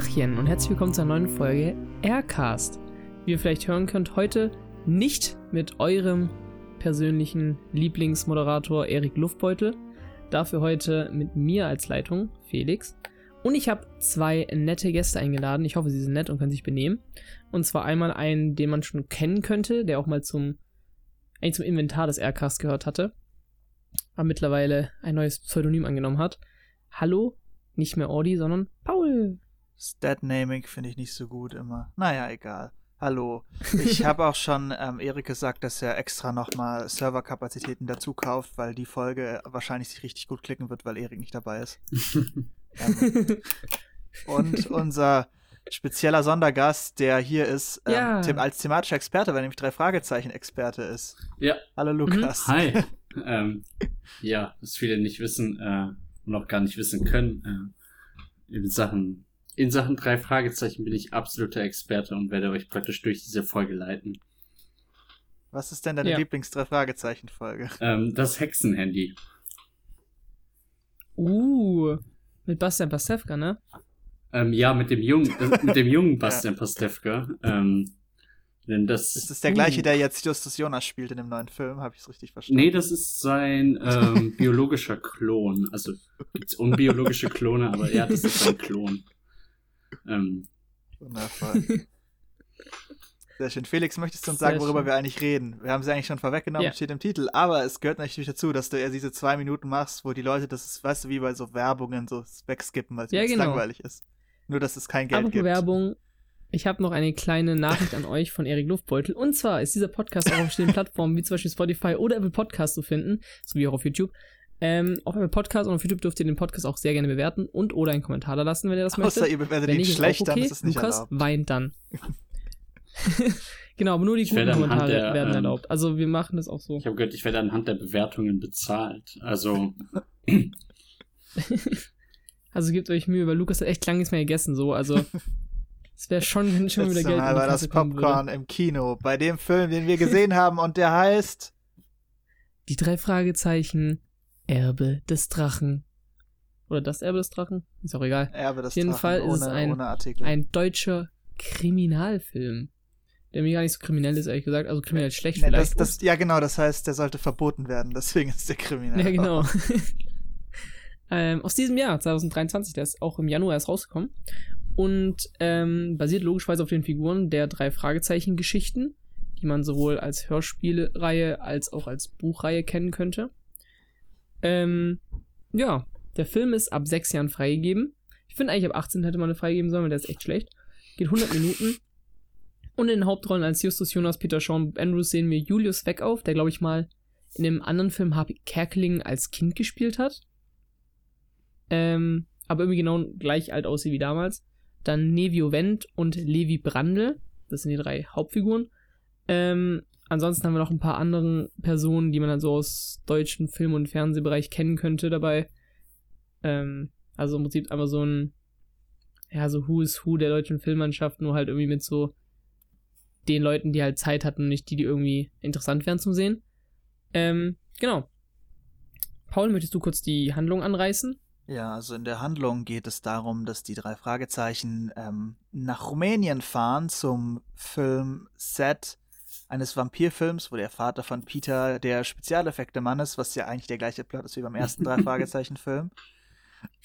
Tachchen und herzlich willkommen zur neuen Folge Aircast. Wie ihr vielleicht hören könnt, heute nicht mit eurem persönlichen Lieblingsmoderator Erik Luftbeutel, dafür heute mit mir als Leitung, Felix. Und ich habe zwei nette Gäste eingeladen. Ich hoffe, sie sind nett und können sich benehmen. Und zwar einmal einen, den man schon kennen könnte, der auch mal zum, eigentlich zum Inventar des Aircast gehört hatte, aber mittlerweile ein neues Pseudonym angenommen hat. Hallo, nicht mehr Audi, sondern Paul. Stat-Naming finde ich nicht so gut immer. Naja, egal. Hallo. Ich habe auch schon ähm, Erik gesagt, dass er extra nochmal Serverkapazitäten dazu kauft, weil die Folge wahrscheinlich sich richtig gut klicken wird, weil Erik nicht dabei ist. ähm, und unser spezieller Sondergast, der hier ist, ähm, Ja. them als thematischer Experte, weil er nämlich drei Fragezeichen-Experte ist. Ja, Hallo Lukas. hi. ähm, ja, was viele nicht wissen äh, und auch gar nicht wissen können, äh, in Sachen in Sachen drei Fragezeichen bin ich absoluter Experte und werde euch praktisch durch diese Folge leiten. Was ist denn deine Ja. Lieblings-drei Fragezeichen-Folge? Ähm, das Hexenhandy. Uh, mit Bastian Pastewka, ne? Ähm, ja, mit dem jungen, äh, mit dem jungen Bastian Pastewka. Ähm, denn das, Ist das der gleiche, Uh. der jetzt Justus Jonas spielt in dem neuen Film? Habe ich es richtig verstanden? Nee, das ist sein ähm, biologischer Klon. Also gibt's unbiologische Klone, aber ja, das ist sein Klon. Ähm, Wundervoll. Sehr schön. Felix, möchtest du uns Sehr sagen, worüber schön. wir eigentlich reden? Wir haben sie eigentlich schon vorweggenommen, Ja. steht im Titel, aber es gehört natürlich dazu, dass du eher diese zwei Minuten machst, wo die Leute, das weißt du, wie bei so Werbungen, so wegskippen, weil es Ja, genau. langweilig ist. Nur, dass es kein Geld Apropos gibt. Werbung, ich habe noch eine kleine Nachricht an euch von Erik Luftbeutel. Und zwar ist dieser Podcast auch auf verschiedenen Plattformen, wie zum Beispiel Spotify oder Apple Podcast zu finden, sowie auch auf YouTube. Ähm, auf Apple Podcast und auf YouTube dürft ihr den Podcast auch sehr gerne bewerten und oder einen Kommentar da lassen, wenn ihr das Außer möchtet. ihr bewertet Wenn ihn nicht, schlecht, okay. dann ist es nicht Lukas erlaubt. weint dann. genau, aber nur die Ich guten Kommentare der, werden ähm, erlaubt. Also wir machen das auch so. ich habe gehört, ich werde anhand der Bewertungen bezahlt. Also Also gebt euch Mühe, weil Lukas hat echt lange nichts mehr gegessen, so. Also es wäre schon, wenn schon wieder Geld Mal war das kommen würde. Popcorn im Kino, bei dem Film, den wir gesehen haben und der heißt Die drei Fragezeichen, Erbe des Drachen. Oder das Erbe des Drachen? Ist auch egal. Erbe des Auf jeden Drachen, Fall ist ohne, es ein-. Ein deutscher Kriminalfilm. Der mir gar nicht so kriminell ist, ehrlich gesagt. Also kriminell schlecht Nee, das, vielleicht. das, ja, genau, das heißt, der sollte verboten werden, deswegen ist der kriminell. ja, genau. ähm, aus diesem Jahr, 2023, der ist auch im Januar erst rausgekommen. Und ähm, basiert logischerweise auf den Figuren der drei Fragezeichen-Geschichten, die man sowohl als Hörspielreihe als auch als Buchreihe kennen könnte. Ähm, ja, der Film ist ab sechs Jahren freigegeben. Ich finde eigentlich ab 18 hätte man eine freigeben sollen, weil der ist echt schlecht. Geht 100 Minuten. Und in den Hauptrollen als Justus Jonas, Peter Sean Andrews sehen wir Julius Weckauf, der glaube ich mal in einem anderen Film Harvey Kerkeling als Kind gespielt hat. Ähm, aber irgendwie genau gleich alt aussieht wie damals. Dann Nevio Wendt und Levi Brandl. Das sind die drei Hauptfiguren. Ähm, ansonsten haben wir noch ein paar andere Personen, die man dann so aus deutschen Film- und Fernsehbereich kennen könnte dabei. Ähm, also im Prinzip einfach so ein, ja, so Who is Who der deutschen Filmmannschaft, nur halt irgendwie mit so den Leuten, die halt Zeit hatten, nicht die, die irgendwie interessant wären zum Sehen. Ähm, genau. Paul, möchtest du kurz die Handlung anreißen? Ja, also in der Handlung geht es darum, dass die drei Fragezeichen ähm, nach Rumänien fahren zum Filmset eines Vampirfilms, wo der Vater von Peter der Spezialeffekte-Mann ist, was ja eigentlich der gleiche Plot ist wie beim ersten drei Fragezeichen-Film.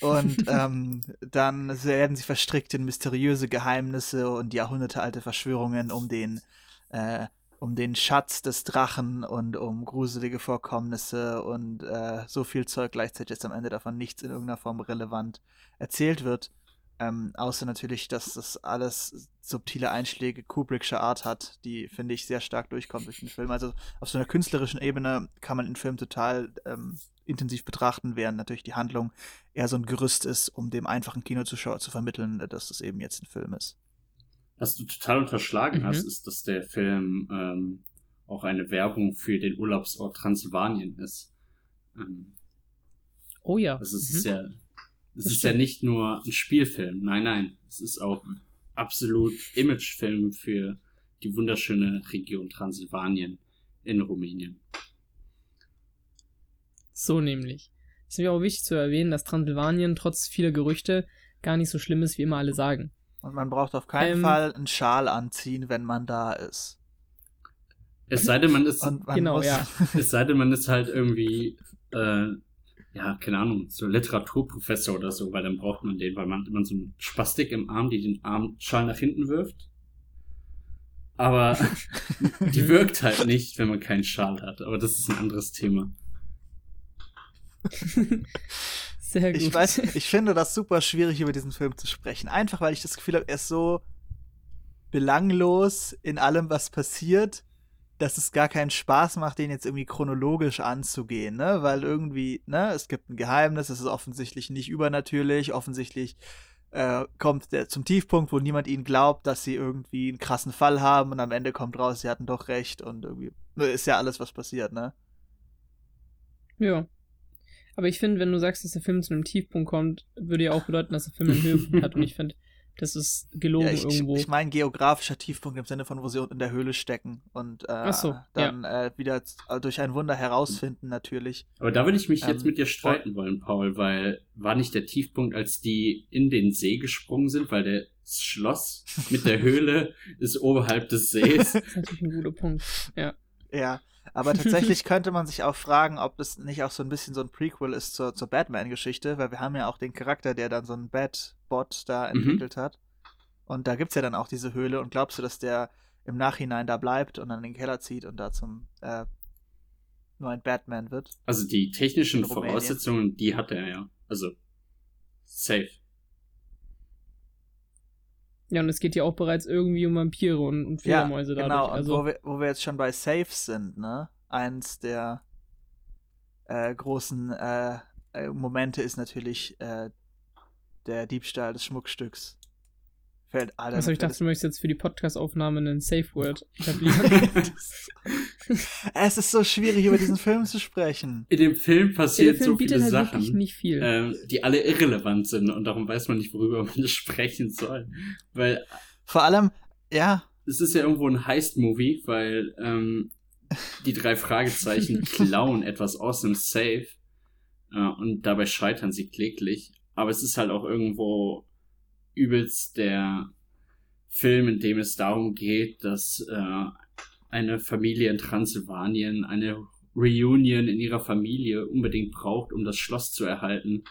Und ähm, dann werden sie verstrickt in mysteriöse Geheimnisse und jahrhundertealte Verschwörungen um den, äh, um den Schatz des Drachen und um gruselige Vorkommnisse und äh, so viel Zeug gleichzeitig, dass am Ende davon nichts in irgendeiner Form relevant erzählt wird. Ähm, außer natürlich, dass das alles subtile Einschläge Kubrickscher Art hat, die, finde ich, sehr stark durchkommen durch den Film. Also auf so einer künstlerischen Ebene kann man den Film total ähm, intensiv betrachten, während natürlich die Handlung eher so ein Gerüst ist, um dem einfachen Kinozuschauer zu vermitteln, äh, dass das eben jetzt ein Film ist. Was du total unterschlagen Mhm. hast, ist, dass der Film ähm, auch eine Werbung für den Urlaubsort Transsilvanien ist. Ähm, Oh ja. das ist Mhm. ja, es ist ja nicht nur ein Spielfilm. Nein, nein, es ist auch absolut Imagefilm für die wunderschöne Region Transsilvanien in Rumänien. So nämlich. Es ist mir auch wichtig zu erwähnen, dass Transsilvanien trotz vieler Gerüchte gar nicht so schlimm ist, wie immer alle sagen. Und man braucht auf keinen Ähm. Fall einen Schal anziehen, wenn man da ist. Es sei denn, man ist, man Genau, muss, ja. es sei denn, man ist halt irgendwie, äh, ja, keine Ahnung, so Literaturprofessor oder so, weil dann braucht man den, weil man hat immer so einen Spastik im Arm, die den Armschal nach hinten wirft. Aber die wirkt halt nicht, wenn man keinen Schal hat. Aber das ist ein anderes Thema. Sehr gut. Ich weiß, ich finde das super schwierig, über diesen Film zu sprechen. Einfach weil ich das Gefühl habe, er ist so belanglos in allem, was passiert, dass es gar keinen Spaß macht, den jetzt irgendwie chronologisch anzugehen, ne? Weil irgendwie, ne, es gibt ein Geheimnis, es ist offensichtlich nicht übernatürlich, offensichtlich äh, kommt der zum Tiefpunkt, wo niemand ihnen glaubt, dass sie irgendwie einen krassen Fall haben und am Ende kommt raus, sie hatten doch recht und irgendwie ne, ist ja alles, was passiert, ne? Ja. Aber ich finde, wenn du sagst, dass der Film zu einem Tiefpunkt kommt, würde ja auch bedeuten, dass der Film einen Höhepunkt hat. Und ich finde, das ist gelogen Ja, ich, ich, irgendwo. ich meine geografischer Tiefpunkt im Sinne von, wo sie unten in der Höhle stecken und äh, so, dann äh, wieder äh, durch ein Wunder herausfinden natürlich. Aber da würde ich mich Ähm, jetzt mit dir streiten wollen, Paul, weil war nicht der Tiefpunkt, als die in den See gesprungen sind, weil der Schloss mit der Höhle ist oberhalb des Sees. das ist natürlich ein guter Punkt. Ja. Ja, aber tatsächlich könnte man sich auch fragen, ob das nicht auch so ein bisschen so ein Prequel ist zur, zur Batman-Geschichte, weil wir haben ja auch den Charakter, der dann so einen Bat-Bot da Mhm. entwickelt hat. Und da gibt's ja dann auch diese Höhle und glaubst du, dass der im Nachhinein da bleibt und dann in den Keller zieht und da zum äh, neuen Batman wird? Also die technischen. Voraussetzungen, die hat er ja. Also safe. Ja, und es geht ja auch bereits irgendwie um Vampire und, und Ja, Fledermäuse dadurch. genau. Also, wo, wir, wo wir jetzt schon bei Safes sind, ne? Eins der äh, großen äh, äh, Momente ist natürlich äh, der Diebstahl des Schmuckstücks. Fällt alle. also ich dachte, du möchtest jetzt für die Podcast-Aufnahme einen Safe Word etablieren. es ist so schwierig, über diesen Film zu sprechen. In dem Film passiert Film so viele halt Sachen, nicht viel. ähm, die alle irrelevant sind und darum weiß man nicht, worüber man sprechen soll. Weil Vor allem, ja, es ist ja irgendwo ein Heist-Movie, weil ähm, die drei Fragezeichen klauen etwas aus dem Safe äh, und dabei scheitern sie kläglich. Aber es ist halt auch irgendwo übelst der Film, in dem es darum geht, dass äh, eine Familie in Transsilvanien eine Reunion in ihrer Familie unbedingt braucht, um das Schloss zu erhalten.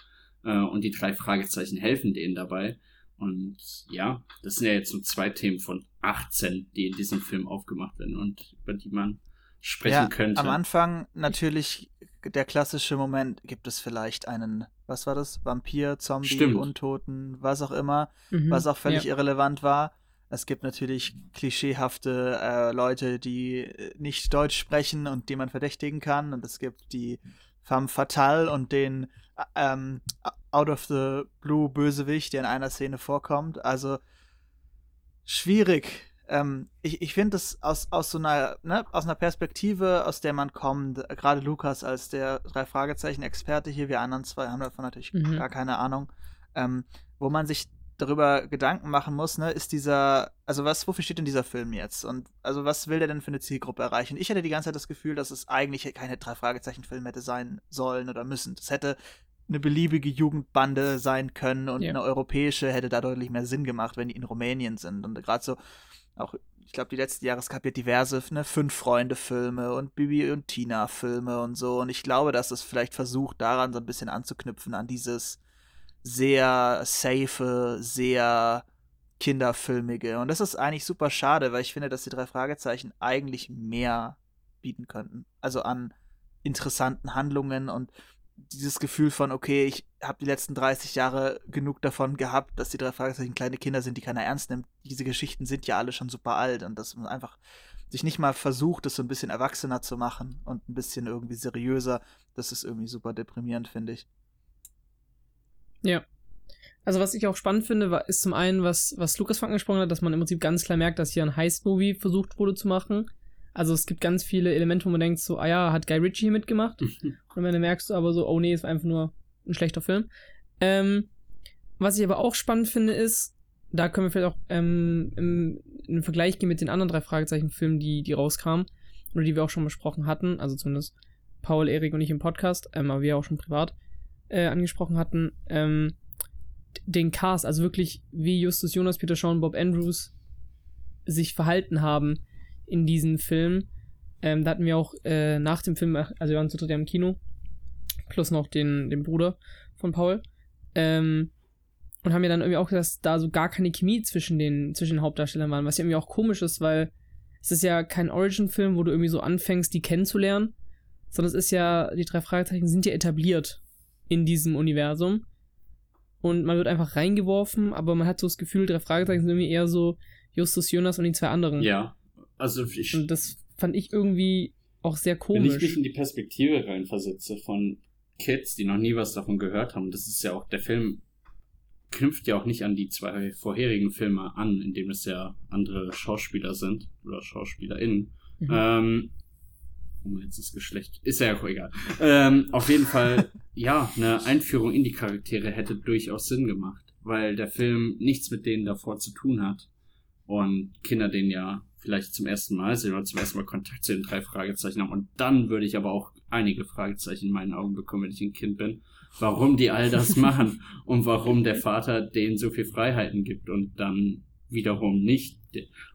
Äh, und die drei Fragezeichen helfen denen dabei. Und ja, das sind ja jetzt so zwei Themen von 18, die in diesem Film aufgemacht werden und über die man sprechen ja könnte. am Anfang natürlich der klassische Moment, gibt es vielleicht einen, was war das? Vampir, Zombie, Stimmt. Untoten, was auch immer. Mhm. was auch völlig ja. irrelevant war. Es gibt natürlich klischeehafte äh, Leute, die äh, nicht Deutsch sprechen und die man verdächtigen kann. Und es gibt die femme fatale und den äh, ähm, out of the blue Bösewicht, der in einer Szene vorkommt. Also schwierig. Ähm, ich ich finde es aus, aus so einer, ne, aus einer Perspektive, aus der man kommt, äh, gerade Lukas als der drei Fragezeichen-Experte hier, wir anderen zwei haben davon natürlich Mhm. gar keine Ahnung, ähm, wo man sich darüber Gedanken machen muss, ne, ist dieser, also was, wofür steht denn dieser Film jetzt? Und also was will der denn für eine Zielgruppe erreichen? Ich hatte die ganze Zeit das Gefühl, dass es eigentlich keine drei Fragezeichen-Film hätte sein sollen oder müssen. Das hätte eine beliebige Jugendbande sein können und Ja. eine europäische hätte da deutlich mehr Sinn gemacht, wenn die in Rumänien sind. Und gerade so, auch, ich glaube, die letzten Jahre, es gab ja diverse, ne, Fünf-Freunde-Filme und Bibi und Tina-Filme und so. Und ich glaube, dass es vielleicht versucht, daran so ein bisschen anzuknüpfen, an dieses sehr safe, sehr kinderfilmige. Und das ist eigentlich super schade, weil ich finde, dass die drei Fragezeichen eigentlich mehr bieten könnten. Also an interessanten Handlungen und dieses Gefühl von, okay, ich habe die letzten 30 Jahre genug davon gehabt, dass die drei Fragezeichen kleine Kinder sind, die keiner ernst nimmt. Diese Geschichten sind ja alle schon super alt und dass man einfach sich nicht mal versucht, das so ein bisschen erwachsener zu machen und ein bisschen irgendwie seriöser, das ist irgendwie super deprimierend, finde ich. Ja. Also was ich auch spannend finde, ist zum einen, was, was Lukas angesprochen hat, dass man im Prinzip ganz klar merkt, dass hier ein Heist-Movie versucht wurde zu machen. Also es gibt ganz viele Elemente, wo man denkt, so, ah ja, hat Guy Ritchie hier mitgemacht. Und am Ende merkst du aber so, oh nee, es war einfach nur ein schlechter Film. Ähm, was ich aber auch spannend finde, ist, da können wir vielleicht auch ähm, im, im Vergleich gehen mit den anderen drei Fragezeichen-Filmen, die, die rauskamen, oder die wir auch schon besprochen hatten, also zumindest Paul, Erik und ich im Podcast, ähm, aber wir auch schon privat äh, angesprochen hatten. Ähm, den Cast, also wirklich wie Justus Jonas, Peter Shaw und Bob Andrews sich verhalten haben in diesem Film. Ähm, da hatten wir auch äh, nach dem Film, also wir waren zu dritt ja im Kino, plus noch den, den Bruder von Paul. Ähm, und haben mir dann irgendwie auch gesagt, dass da so gar keine Chemie zwischen den, zwischen den Hauptdarstellern waren, was ja irgendwie auch komisch ist, weil es ist ja kein Origin-Film, wo du irgendwie so anfängst, die kennenzulernen, sondern es ist ja, die drei Fragezeichen sind ja etabliert in diesem Universum. Und man wird einfach reingeworfen, aber man hat so das Gefühl, drei Fragezeichen sind irgendwie eher so Justus Jonas und die zwei anderen. Ja, also ich. Und das fand ich irgendwie auch sehr komisch. Wenn ich mich in die Perspektive reinversetze von Kids, die noch nie was davon gehört haben, das ist ja auch, der Film knüpft ja auch nicht an die zwei vorherigen Filme an, in dem es ja andere Schauspieler sind oder SchauspielerInnen. Mhm. Ähm, oh, jetzt das Geschlecht. Ist ja auch egal. Ähm, auf jeden Fall, ja, eine Einführung in die Charaktere hätte durchaus Sinn gemacht, weil der Film nichts mit denen davor zu tun hat. Und Kinder den ja vielleicht zum ersten Mal sehen oder zum ersten Mal Kontakt zu den drei Fragezeichen haben. Und dann würde ich aber auch einige Fragezeichen in meinen Augen bekommen, wenn ich ein Kind bin. Warum die all das machen und warum der Vater denen so viel Freiheiten gibt und dann wiederum nicht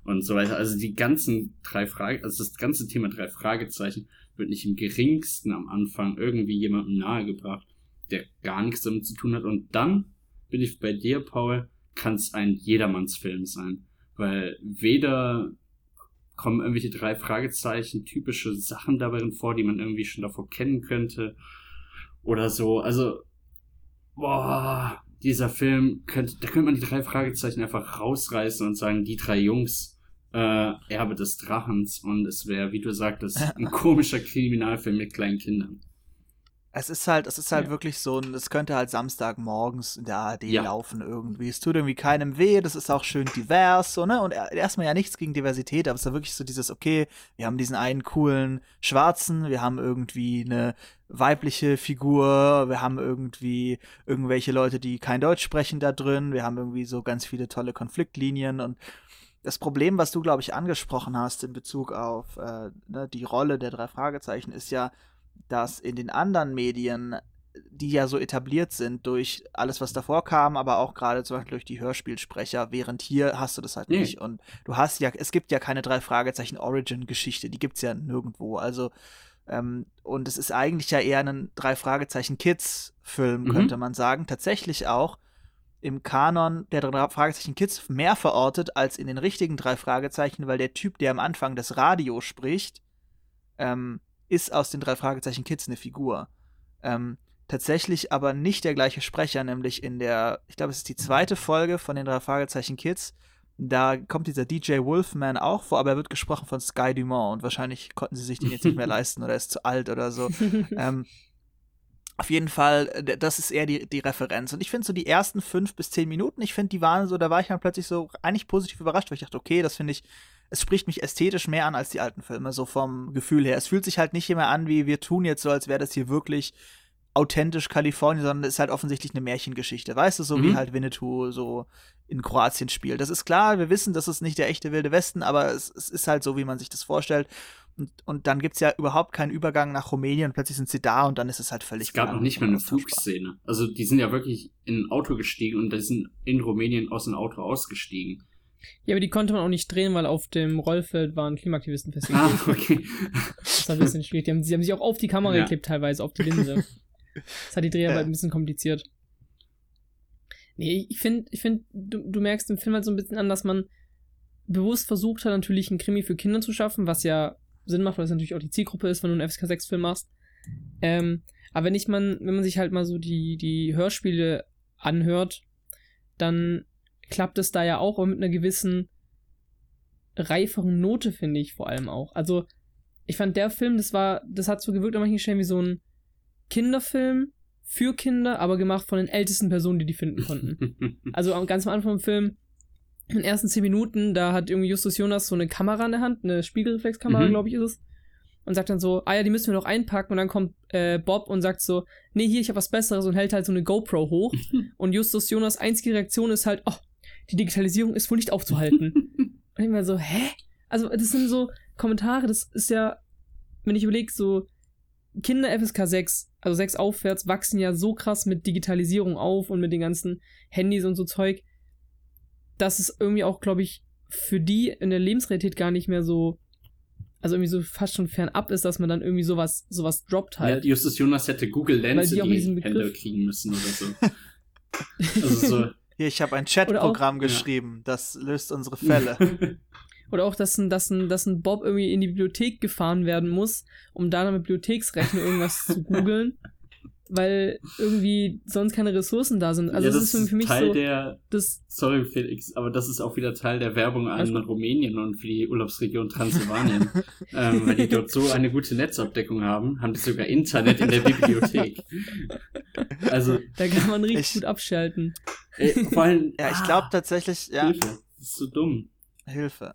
und so weiter. Also die ganzen drei Fragen, also das ganze Thema drei Fragezeichen wird nicht im geringsten am Anfang irgendwie jemandem nahegebracht, der gar nichts damit zu tun hat. Und dann bin ich bei dir, Paul, kann es ein Jedermannsfilm sein. Weil weder kommen irgendwelche drei Fragezeichen typische Sachen darin vor, die man irgendwie schon davor kennen könnte. Oder so. Also, boah, dieser Film könnte, da könnte man die drei Fragezeichen einfach rausreißen und sagen, die drei Jungs, äh, Erbe des Drachens und es wäre, wie du sagtest, ein komischer Kriminalfilm mit kleinen Kindern. Es ist halt, es ist halt ja. wirklich so ein, es könnte halt Samstagmorgens in der ARD ja. laufen irgendwie. Es tut irgendwie keinem weh, das ist auch schön divers, so, ne? Und erstmal ja nichts gegen Diversität, aber es ist wirklich so dieses, okay, wir haben diesen einen coolen Schwarzen, wir haben irgendwie eine weibliche Figur, wir haben irgendwie irgendwelche Leute, die kein Deutsch sprechen da drin, wir haben irgendwie so ganz viele tolle Konfliktlinien und das Problem, was du, glaube ich, angesprochen hast in Bezug auf äh, ne, die Rolle der drei Fragezeichen, ist ja, dass in den anderen Medien, die ja so etabliert sind durch alles, was davor kam, aber auch gerade zum Beispiel durch die Hörspielsprecher, während hier hast du das halt nee. nicht. Und du hast ja, es gibt ja keine drei Fragezeichen Origin-Geschichte, die gibt es ja nirgendwo. Also, ähm, und es ist eigentlich ja eher ein drei Fragezeichen Kids-Film, mhm. könnte man sagen. Tatsächlich auch im Kanon der drei Fragezeichen Kids mehr verortet als in den richtigen drei Fragezeichen, weil der Typ, der am Anfang das Radio spricht, ähm, ist aus den drei Fragezeichen Kids eine Figur. Ähm, tatsächlich aber nicht der gleiche Sprecher, nämlich in der, ich glaube, es ist die zweite Folge von den drei Fragezeichen Kids. Da kommt dieser DJ Wolfman auch vor, aber er wird gesprochen von Sky Dumont und wahrscheinlich konnten sie sich den jetzt nicht mehr leisten oder ist zu alt oder so. ähm, auf jeden Fall, das ist eher die, die Referenz. Und ich finde so die ersten fünf bis zehn Minuten, ich finde, die waren so, da war ich dann plötzlich so eigentlich positiv überrascht, weil ich dachte, okay, das finde ich es spricht mich ästhetisch mehr an als die alten Filme, so vom Gefühl her. Es fühlt sich halt nicht immer an, wie wir tun jetzt so, als wäre das hier wirklich authentisch Kalifornien, sondern es ist halt offensichtlich eine Märchengeschichte, weißt du, so mhm. wie halt Winnetou so in Kroatien spielt. Das ist klar, wir wissen, das ist nicht der echte Wilde Westen, aber es, es ist halt so, wie man sich das vorstellt. Und, und dann gibt es ja überhaupt keinen Übergang nach Rumänien und plötzlich sind sie da und dann ist es halt völlig Es gab noch nicht mal eine Flugszene. Also die sind ja wirklich in ein Auto gestiegen und die sind in Rumänien aus dem Auto ausgestiegen. Ja, aber die konnte man auch nicht drehen, weil auf dem Rollfeld waren Klimaaktivisten festgeklebt. Ah, okay. Das war ein bisschen schwierig. Die haben, sie haben sich auch auf die Kamera ja. geklebt, teilweise, auf die Linse. Das hat die Dreharbeit ja. ein bisschen kompliziert. Nee, ich finde, ich find, du, du merkst im Film halt so ein bisschen an, dass man bewusst versucht hat, natürlich einen Krimi für Kinder zu schaffen, was ja Sinn macht, weil es natürlich auch die Zielgruppe ist, wenn du einen FSK 6-Film machst. Ähm, aber wenn ich man, wenn man sich halt mal so die, die Hörspiele anhört, dann klappt es da ja auch mit einer gewissen reiferen Note, finde ich vor allem auch. Also, ich fand der Film, das war, das hat so gewirkt an manchen Stellen wie so ein Kinderfilm für Kinder, aber gemacht von den ältesten Personen, die die finden konnten. also ganz am Anfang vom Film, in den ersten zehn Minuten, da hat irgendwie Justus Jonas so eine Kamera in der Hand, eine Spiegelreflexkamera, mhm. glaube ich, ist es. Und sagt dann so, ah ja, die müssen wir noch einpacken. Und dann kommt äh, Bob und sagt so, nee, hier, ich habe was Besseres und hält halt so eine GoPro hoch. und Justus Jonas einzige Reaktion ist halt, oh, die Digitalisierung ist wohl nicht aufzuhalten. und ich mir so, hä? Also, das sind so Kommentare, das ist ja, wenn ich überlege, so Kinder FSK 6, also sechs aufwärts, wachsen ja so krass mit Digitalisierung auf und mit den ganzen Handys und so Zeug, dass es irgendwie auch, glaube ich, für die in der Lebensrealität gar nicht mehr so, also irgendwie so fast schon fernab ist, dass man dann irgendwie sowas, sowas droppt halt. Ja, Justus Jonas hätte Google Lens die in die Begriff- Hände kriegen müssen oder so. also so. Hier, ich habe ein auch- Chatprogramm Ja. geschrieben, das löst unsere Fälle. Oder auch, dass ein, dass, ein, dass ein Bob irgendwie in die Bibliothek gefahren werden muss, um da dann mit Bibliotheksrechner irgendwas zu googeln, weil irgendwie sonst keine Ressourcen da sind. Also ja, das, ist für mich Teil so, der, das, sorry Felix, aber das ist auch wieder Teil der Werbung an. Rumänien und für die Urlaubsregion Transsilvanien. ähm, weil die dort so eine gute Netzabdeckung haben, haben die sogar Internet in der Bibliothek. Also, da kann man richtig Ich- gut abschalten. ey, vor allem. Ja, ich ah, glaube tatsächlich, ja, Hilfe, das ist so dumm. Hilfe.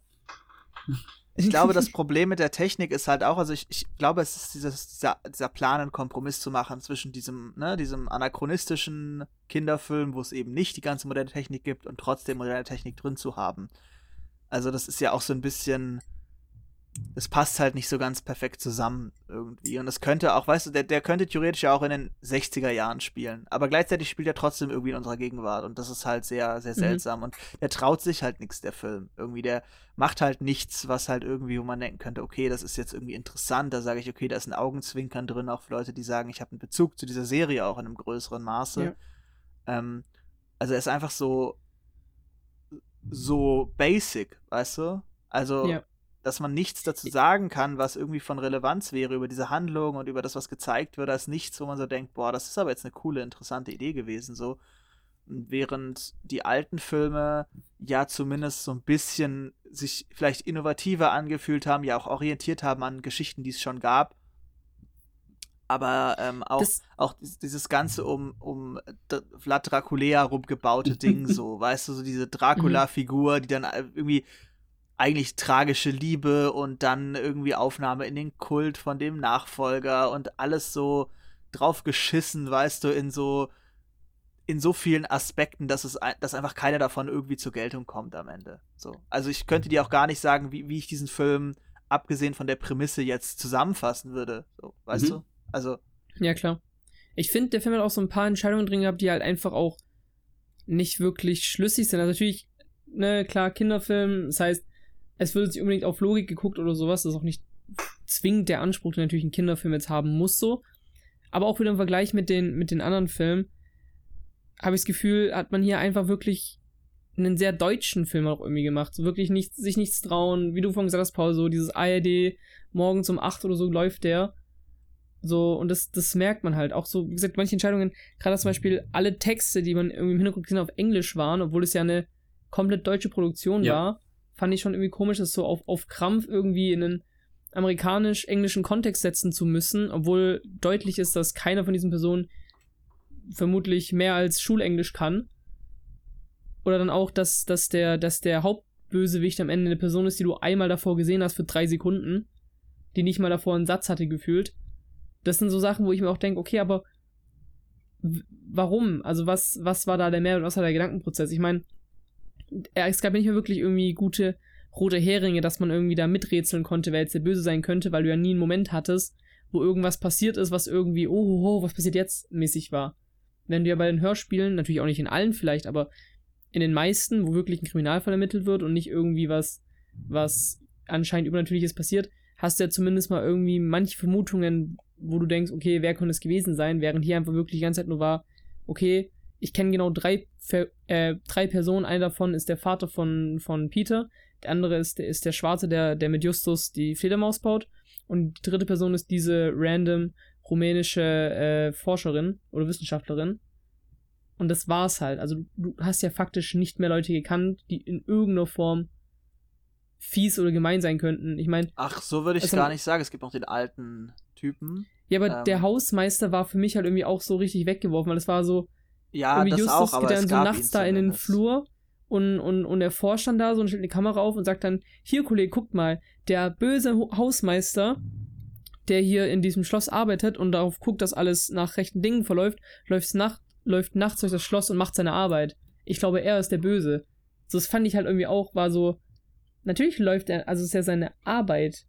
Ich glaube, das Problem mit der Technik ist halt auch, also ich, ich glaube, es ist dieses, dieser, dieser Plan, einen Kompromiss zu machen zwischen diesem, ne, diesem anachronistischen Kinderfilm, wo es eben nicht die ganze moderne Technik gibt und trotzdem moderne Technik drin zu haben. Also das ist ja auch so ein bisschen, es passt halt nicht so ganz perfekt zusammen irgendwie. Und es könnte auch, weißt du, der, der könnte theoretisch ja auch in den 60er Jahren spielen. Aber gleichzeitig spielt er trotzdem irgendwie in unserer Gegenwart. Und das ist halt sehr, sehr Mhm. seltsam. Und der traut sich halt nichts, der Film. Irgendwie, der macht halt nichts, was halt irgendwie, wo man denken könnte, okay, das ist jetzt irgendwie interessant. Da sage ich, okay, da ist ein Augenzwinkern drin, auch für Leute, die sagen, ich habe einen Bezug zu dieser Serie auch in einem größeren Maße. Ja. Ähm, also er ist einfach so, so basic, weißt du? Also, Ja. Dass man nichts dazu sagen kann, was irgendwie von Relevanz wäre über diese Handlung und über das, was gezeigt wird, als nichts, wo man so denkt, boah, das ist aber jetzt eine coole, interessante Idee gewesen, so. Während die alten Filme ja zumindest so ein bisschen sich vielleicht innovativer angefühlt haben, ja auch orientiert haben an Geschichten, die es schon gab. Aber ähm, auch, Das- auch dies- dieses Ganze um, um Vlad Draculea rumgebaute Ding, so, weißt du, so diese Dracula-Figur, die dann äh, irgendwie eigentlich tragische Liebe und dann irgendwie Aufnahme in den Kult von dem Nachfolger und alles so drauf geschissen, weißt du, in so in so vielen Aspekten, dass es dass einfach keiner davon irgendwie zur Geltung kommt am Ende. So. Also ich könnte dir auch gar nicht sagen, wie, wie ich diesen Film abgesehen von der Prämisse jetzt zusammenfassen würde. So, weißt Mhm. du? Also Ja, klar. Ich finde, der Film hat auch so ein paar Entscheidungen drin gehabt, die halt einfach auch nicht wirklich schlüssig sind. Also natürlich, ne, klar, Kinderfilm, das heißt, es wird sich unbedingt auf Logik geguckt oder sowas. Das ist auch nicht zwingend der Anspruch, den natürlich ein Kinderfilm jetzt haben muss, so. Aber auch wieder im Vergleich mit den, mit den anderen Filmen habe ich das Gefühl, hat man hier einfach wirklich einen sehr deutschen Film auch irgendwie gemacht. So wirklich nicht, sich nichts trauen. Wie du vorhin gesagt hast, Paul, so dieses ARD morgens um 8 oder so läuft der. So, und das, das merkt man halt. Auch so, wie gesagt, manche Entscheidungen, gerade zum Beispiel alle Texte, die man irgendwie im Hintergrund gesehen hat, auf Englisch waren, obwohl es ja eine komplett deutsche Produktion Ja. war, fand ich schon irgendwie komisch, das so auf, auf Krampf irgendwie in einen amerikanisch-englischen Kontext setzen zu müssen, obwohl deutlich ist, dass keiner von diesen Personen vermutlich mehr als Schulenglisch kann. Oder dann auch, dass, dass, der, dass der Hauptbösewicht am Ende eine Person ist, die du einmal davor gesehen hast für drei Sekunden, die nicht mal davor einen Satz hatte gefühlt. Das sind so Sachen, wo ich mir auch denke, okay, aber warum? Also was, was war da der Mehrwert, was war der Gedankenprozess? Ich meine, es gab nicht mehr wirklich irgendwie gute rote Heringe, dass man irgendwie da miträtseln konnte, wer jetzt der Böse sein könnte, weil du ja nie einen Moment hattest, wo irgendwas passiert ist, was irgendwie, oh, oh, oh was passiert jetzt mäßig war. Wenn du ja bei den Hörspielen, natürlich auch nicht in allen vielleicht, aber in den meisten, wo wirklich ein Kriminalfall ermittelt wird und nicht irgendwie was, was anscheinend Übernatürliches passiert, hast du ja zumindest mal irgendwie manche Vermutungen, wo du denkst, okay, wer könnte es gewesen sein, während hier einfach wirklich die ganze Zeit nur war, okay, ich kenne genau drei, äh, drei Personen, einer davon ist der Vater von, von Peter, der andere ist, der ist der Schwarze, der, der mit Justus die Fledermaus baut und die dritte Person ist diese random rumänische äh, Forscherin oder Wissenschaftlerin. Und das war's halt. Also du, du hast ja faktisch nicht mehr Leute gekannt, die in irgendeiner Form fies oder gemein sein könnten. Ich meine, ach, so würde ich es Also- gar nicht sagen. Es gibt noch den alten Typen. ja, aber Ähm. der Hausmeister war für mich halt irgendwie auch so richtig weggeworfen, weil es war so, Ja, das Justus auch, aber geht es dann so gab nachts da in den. Flur und, und, und er forscht dann da so und stellt eine Kamera auf und sagt dann, hier Kollege, guckt mal, der böse Hausmeister, der hier in diesem Schloss arbeitet und darauf guckt, dass alles nach rechten Dingen verläuft, läuft, nach, läuft nachts durch das Schloss und macht seine Arbeit. Ich glaube, er ist der Böse. So, das fand ich halt irgendwie auch, war so, natürlich läuft er, also ist ja seine Arbeit.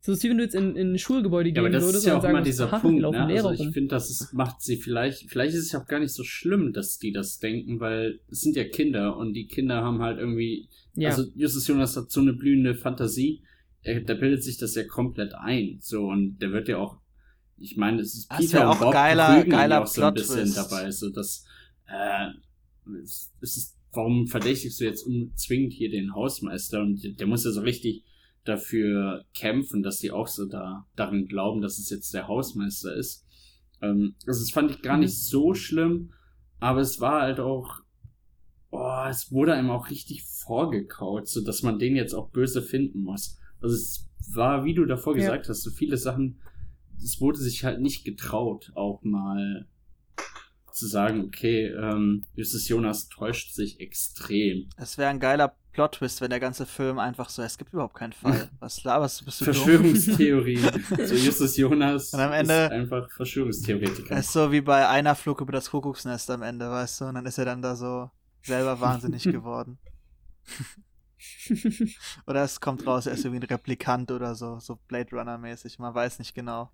So ist wie wenn du jetzt in, in ein Schulgebäude Ja, gehen aber das würdest ist ja und auch sagen immer dieser Punkt. Ne? Also ich finde, das ist, macht sie vielleicht, vielleicht ist es ja auch gar nicht so schlimm, dass die das denken, weil es sind ja Kinder und die Kinder haben halt irgendwie, Ja. also Justus Jonas hat so eine blühende Fantasie, er, der bildet sich das ja komplett ein, so und der wird ja auch, ich meine, es ist Das Peter wär und auch Bob geiler- ihn geiler ja auch so ein bisschen Plot-Twist. dabei, so dass, äh, es, es ist, warum verdächtigst du jetzt unzwingend hier den Hausmeister und der muss ja so richtig dafür kämpfen, dass die auch so da daran glauben, dass es jetzt der Hausmeister ist. Ähm, also das fand ich gar Mhm. nicht so schlimm, aber es war halt auch, oh, es wurde einem auch richtig vorgekaut, so dass man den jetzt auch böse finden muss. Also es war, wie du davor Ja. gesagt hast, so viele Sachen, es wurde sich halt nicht getraut, auch mal zu sagen, okay, ähm, Justus Jonas täuscht sich extrem. Es wäre ein geiler Plot-Twist, wenn der ganze Film einfach so, es gibt überhaupt keinen Fall. Was laberst du, bist du dumm? Verschwörungstheorie. so Justus Jonas Und am Ende- ist einfach Verschwörungstheoretiker. Es ist so wie bei einer Flug über das Kuckucksnest am Ende, weißt du? Und dann ist er dann da so selber wahnsinnig geworden. Oder es kommt raus, er ist irgendwie ein Replikant oder so, so Blade Runner-mäßig, man weiß nicht genau.